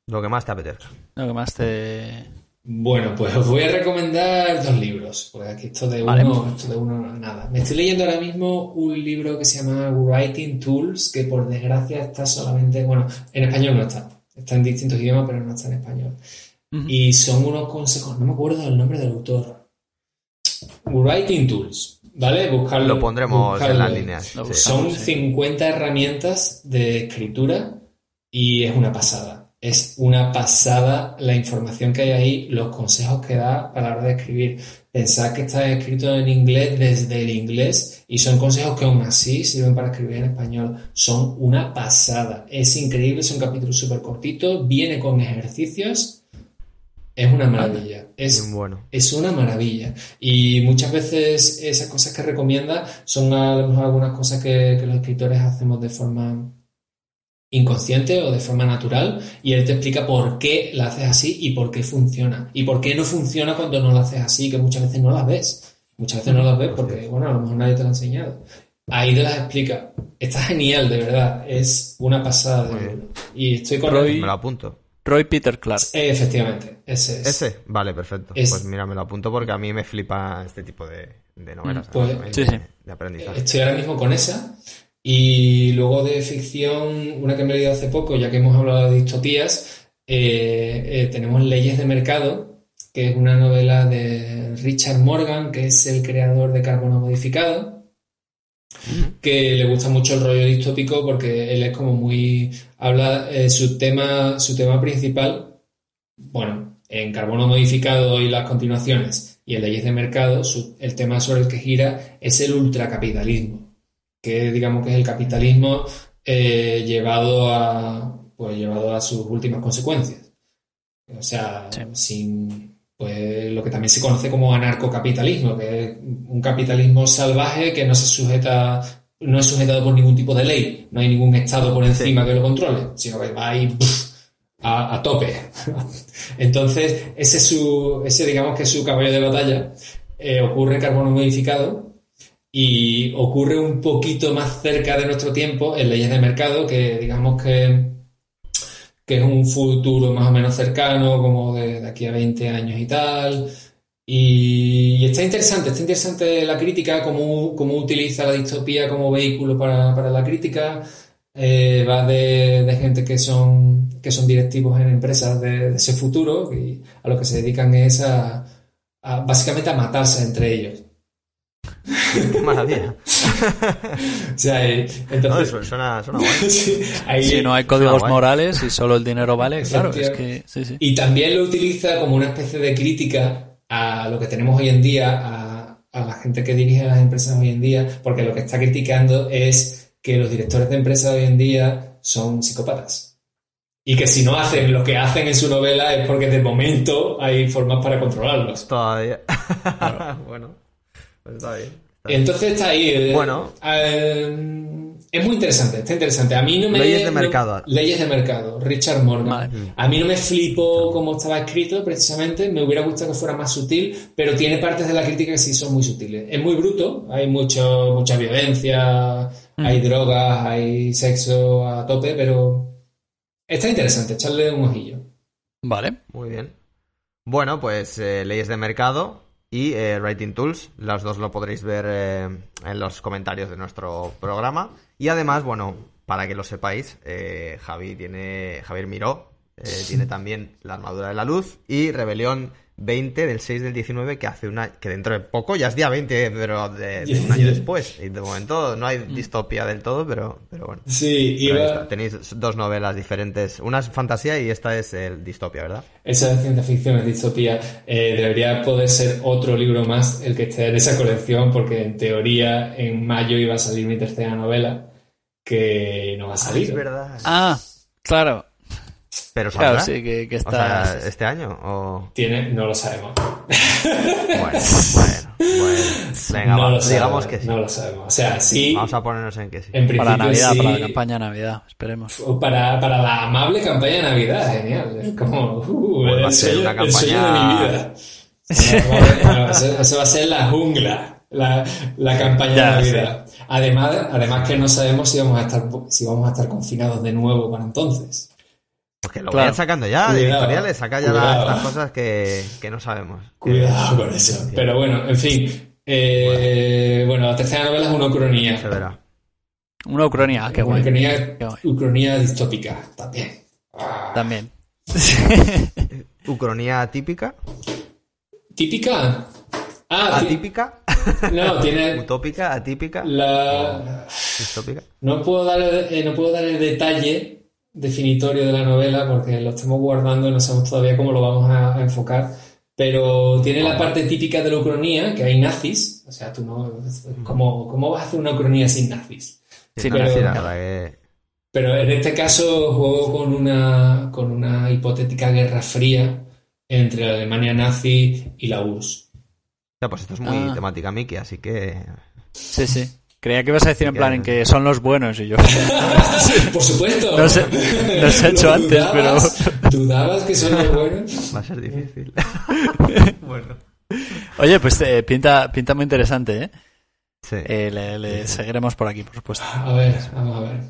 Speaker 1: lo que más te apetezca?
Speaker 2: Lo que más te
Speaker 3: bueno, pues os voy a recomendar dos libros, porque aquí esto de uno, esto de uno nada. Me estoy leyendo ahora mismo un libro que se llama Writing Tools, que por desgracia está solamente, bueno, en español no está, está en distintos idiomas, pero no está en español. Y son unos consejos, no me acuerdo del nombre del autor. Writing Tools, ¿vale? Buscarlo.
Speaker 1: Lo pondremos en las líneas.
Speaker 3: Son 50 herramientas de escritura y es una pasada. Es una pasada la información que hay ahí, los consejos que da para la hora de escribir. Pensad que está escrito en inglés desde el inglés y son consejos que aún así sirven para escribir en español. Son una pasada. Es increíble, es un capítulo súper cortito, viene con ejercicios es una maravilla. Es, bueno. es una maravilla. Y muchas veces esas cosas que recomienda son a lo mejor algunas cosas que, los escritores hacemos de forma inconsciente o de forma natural y él te explica por qué la haces así y por qué funciona. Y por qué no funciona cuando no la haces así que muchas veces no las ves. Muchas veces no las ves porque bueno a lo mejor nadie te lo ha enseñado. Ahí te las explica. Está genial de verdad. Es una pasada de y estoy con
Speaker 1: me lo apunto
Speaker 2: Roy Peter Clark.
Speaker 3: Efectivamente, ese es.
Speaker 1: Ese, vale, perfecto. Pues mira, me lo apunto porque a mí me flipa este tipo de, novelas.
Speaker 3: Pues,
Speaker 1: sí,
Speaker 3: sí. de aprendizaje. Estoy ahora mismo con esa. Y luego de ficción, una que me he leído hace poco, ya que hemos hablado de distopías, eh, eh, tenemos Leyes de Mercado, que es una novela de Richard Morgan, que es el creador de Carbono Modificado que le gusta mucho el rollo distópico porque él es como muy habla eh, su tema su tema principal bueno en carbono modificado y las continuaciones y en leyes de mercado el tema sobre el que gira es el ultracapitalismo que digamos que es el capitalismo eh, llevado a pues llevado a sus últimas consecuencias. O sea sin pues lo que también se conoce como anarcocapitalismo, que es un capitalismo salvaje que no se sujeta, no es sujetado por ningún tipo de ley, no hay ningún estado por encima que lo controle, sino que va ahí a, tope. (laughs) Entonces, ese su, ese digamos que es su caballo de batalla, eh, ocurre en carbono modificado y ocurre un poquito más cerca de nuestro tiempo en leyes de mercado, que digamos que que es un futuro más o menos cercano, como de, aquí a 20 años y tal. Y, está interesante, está interesante la crítica, cómo, cómo utiliza la distopía como vehículo para, para la crítica. Eh, va de, de, gente que son, que son directivos en empresas de, ese futuro y a lo que se dedican es a, básicamente a matarse entre ellos.
Speaker 1: Qué maravilla. (laughs)
Speaker 3: o sea, entonces...
Speaker 1: No, suena, suena
Speaker 2: si (laughs) no hay códigos morales y solo el dinero vale, claro, es que... Sí, sí.
Speaker 3: Y también lo utiliza como una especie de crítica a lo que tenemos hoy en día, a, a la gente que dirige las empresas hoy en día, porque lo que está criticando es que los directores de empresas hoy en día son psicópatas. Y que si no hacen lo que hacen en su novela es porque de momento hay formas para controlarlos.
Speaker 1: Todavía. (laughs) bueno, pues está bien.
Speaker 3: Entonces está ahí.
Speaker 1: Eh, bueno.
Speaker 3: Eh, es muy interesante, está interesante. A mí no me.
Speaker 1: Leyes de mercado.
Speaker 3: leyes de mercado, Richard Morgan. A mí no me flipó cómo estaba escrito, precisamente. Me hubiera gustado que fuera más sutil, pero tiene partes de la crítica que sí son muy sutiles. Es muy bruto, hay mucho, mucha violencia, hay drogas, hay sexo a tope, pero está interesante, echarle un ojillo.
Speaker 2: Vale.
Speaker 1: Muy bien. Bueno, pues eh, leyes de mercado y eh, Writing Tools. Los dos lo podréis ver eh, en los comentarios de nuestro programa. Y además, bueno, para que lo sepáis, Javi tiene, Javier Miró tiene también la armadura de la luz y Rebelión 20 del 6 del 19 que hace una que dentro de poco ya es día 20 pero de, un año después. Y de momento no hay distopia del todo pero pero bueno.
Speaker 3: Sí
Speaker 1: tenéis dos novelas diferentes. Una es fantasía y esta es el distopia verdad
Speaker 3: esa es ciencia ficción es distopia eh, debería poder ser otro libro más el que esté en esa colección porque en teoría en mayo iba a salir mi tercera novela que no va a ah, salir
Speaker 1: es verdad.
Speaker 2: Ah claro
Speaker 1: pero claro,
Speaker 2: sí, que, está...
Speaker 1: ¿Este año? O...
Speaker 3: Tiene, no lo sabemos.
Speaker 1: Bueno, bueno, bueno. Venga,
Speaker 3: no
Speaker 1: vamos, digamos que sí.
Speaker 3: No lo sabemos. O sea, sí.
Speaker 1: Vamos a ponernos en que sí.
Speaker 2: para Navidad, para la campaña de Navidad, esperemos.
Speaker 3: Para, para la amable campaña de Navidad, genial. Es como, uh,
Speaker 1: pues va a ser una campaña... de mi vida.
Speaker 3: eso, va a ser la jungla, la, la campaña de Navidad. Además, además que no sabemos si vamos a estar, si vamos a estar confinados de nuevo para entonces.
Speaker 1: Porque lo vayan sacando ya, de editoriales, saca ya las, cosas que, que, no sabemos.
Speaker 3: Cuidado con eso. Pero bueno, en fin. Eh, bueno. la tercera novela es una ucronía.
Speaker 1: Se verá.
Speaker 2: Una ucronía, qué
Speaker 3: guay. Ucronía, ucronía distópica, también.
Speaker 2: Ah. También. (laughs)
Speaker 1: ¿Ucronía típica?
Speaker 3: ¿Típica? Ah,
Speaker 1: ¿Atípica?
Speaker 3: No, tiene... (laughs)
Speaker 1: ¿Utópica? ¿Atípica?
Speaker 3: La...
Speaker 1: ¿Distópica?
Speaker 3: No puedo dar, eh, no puedo dar el detalle definitorio de la novela porque lo estamos guardando y no sabemos todavía cómo lo vamos a, enfocar. Pero tiene la parte típica de la ucronía, que hay nazis. O sea, tú no. ¿Cómo, cómo vas a hacer una ucronía sin nazis?
Speaker 1: Sí, pero,
Speaker 3: pero en este caso juego con una, con una hipotética guerra fría entre la Alemania nazi y la URSS.
Speaker 1: Ya, pues esto es muy ah. temática Mickey, así que.
Speaker 2: Sí, sí. Creía que ibas a decir en plan en que son los buenos y yo. (laughs)
Speaker 3: Por supuesto.
Speaker 2: No sé, no he hecho antes, pero.
Speaker 3: ¿Dudabas que son los buenos?
Speaker 1: Va a ser difícil. (laughs) bueno.
Speaker 2: Oye, pues eh, pinta, pinta muy interesante, ¿eh?
Speaker 1: Sí.
Speaker 2: Eh, le, seguiremos por aquí, por supuesto.
Speaker 3: A ver, vamos a ver.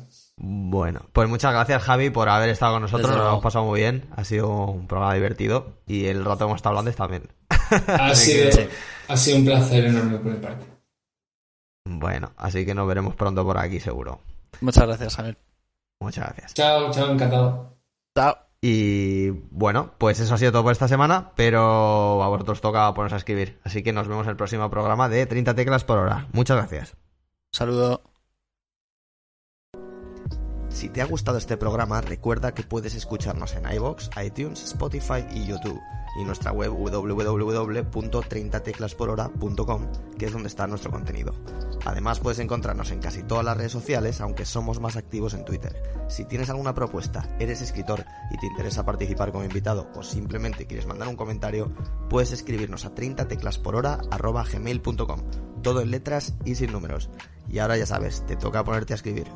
Speaker 1: Bueno, pues muchas gracias Javi por haber estado con nosotros, nos hemos pasado muy bien, ha sido un programa divertido y el rato que hemos estado hablando también.
Speaker 3: Ha (laughs) sido, ha sido un placer enorme por mi parte.
Speaker 1: Bueno, así que nos veremos pronto por aquí, seguro.
Speaker 2: Muchas gracias, Javier.
Speaker 1: Muchas gracias.
Speaker 3: Chao, chao, encantado.
Speaker 2: Chao.
Speaker 1: Y bueno, pues eso ha sido todo por esta semana, pero a vosotros toca ponerse a escribir. Así que nos vemos en el próximo programa de 30 teclas por hora. Muchas gracias.
Speaker 2: Saludo.
Speaker 1: Si te ha gustado este programa, recuerda que puedes escucharnos en iBox, iTunes, Spotify y YouTube y nuestra web www.30teclasporhora.com, que es donde está nuestro contenido. Además puedes encontrarnos en casi todas las redes sociales, aunque somos más activos en Twitter. Si tienes alguna propuesta, eres escritor y te interesa participar como invitado o simplemente quieres mandar un comentario, puedes escribirnos a 30teclasporhora.gmail.com, todo en letras y sin números. Y ahora ya sabes, te toca ponerte a escribir.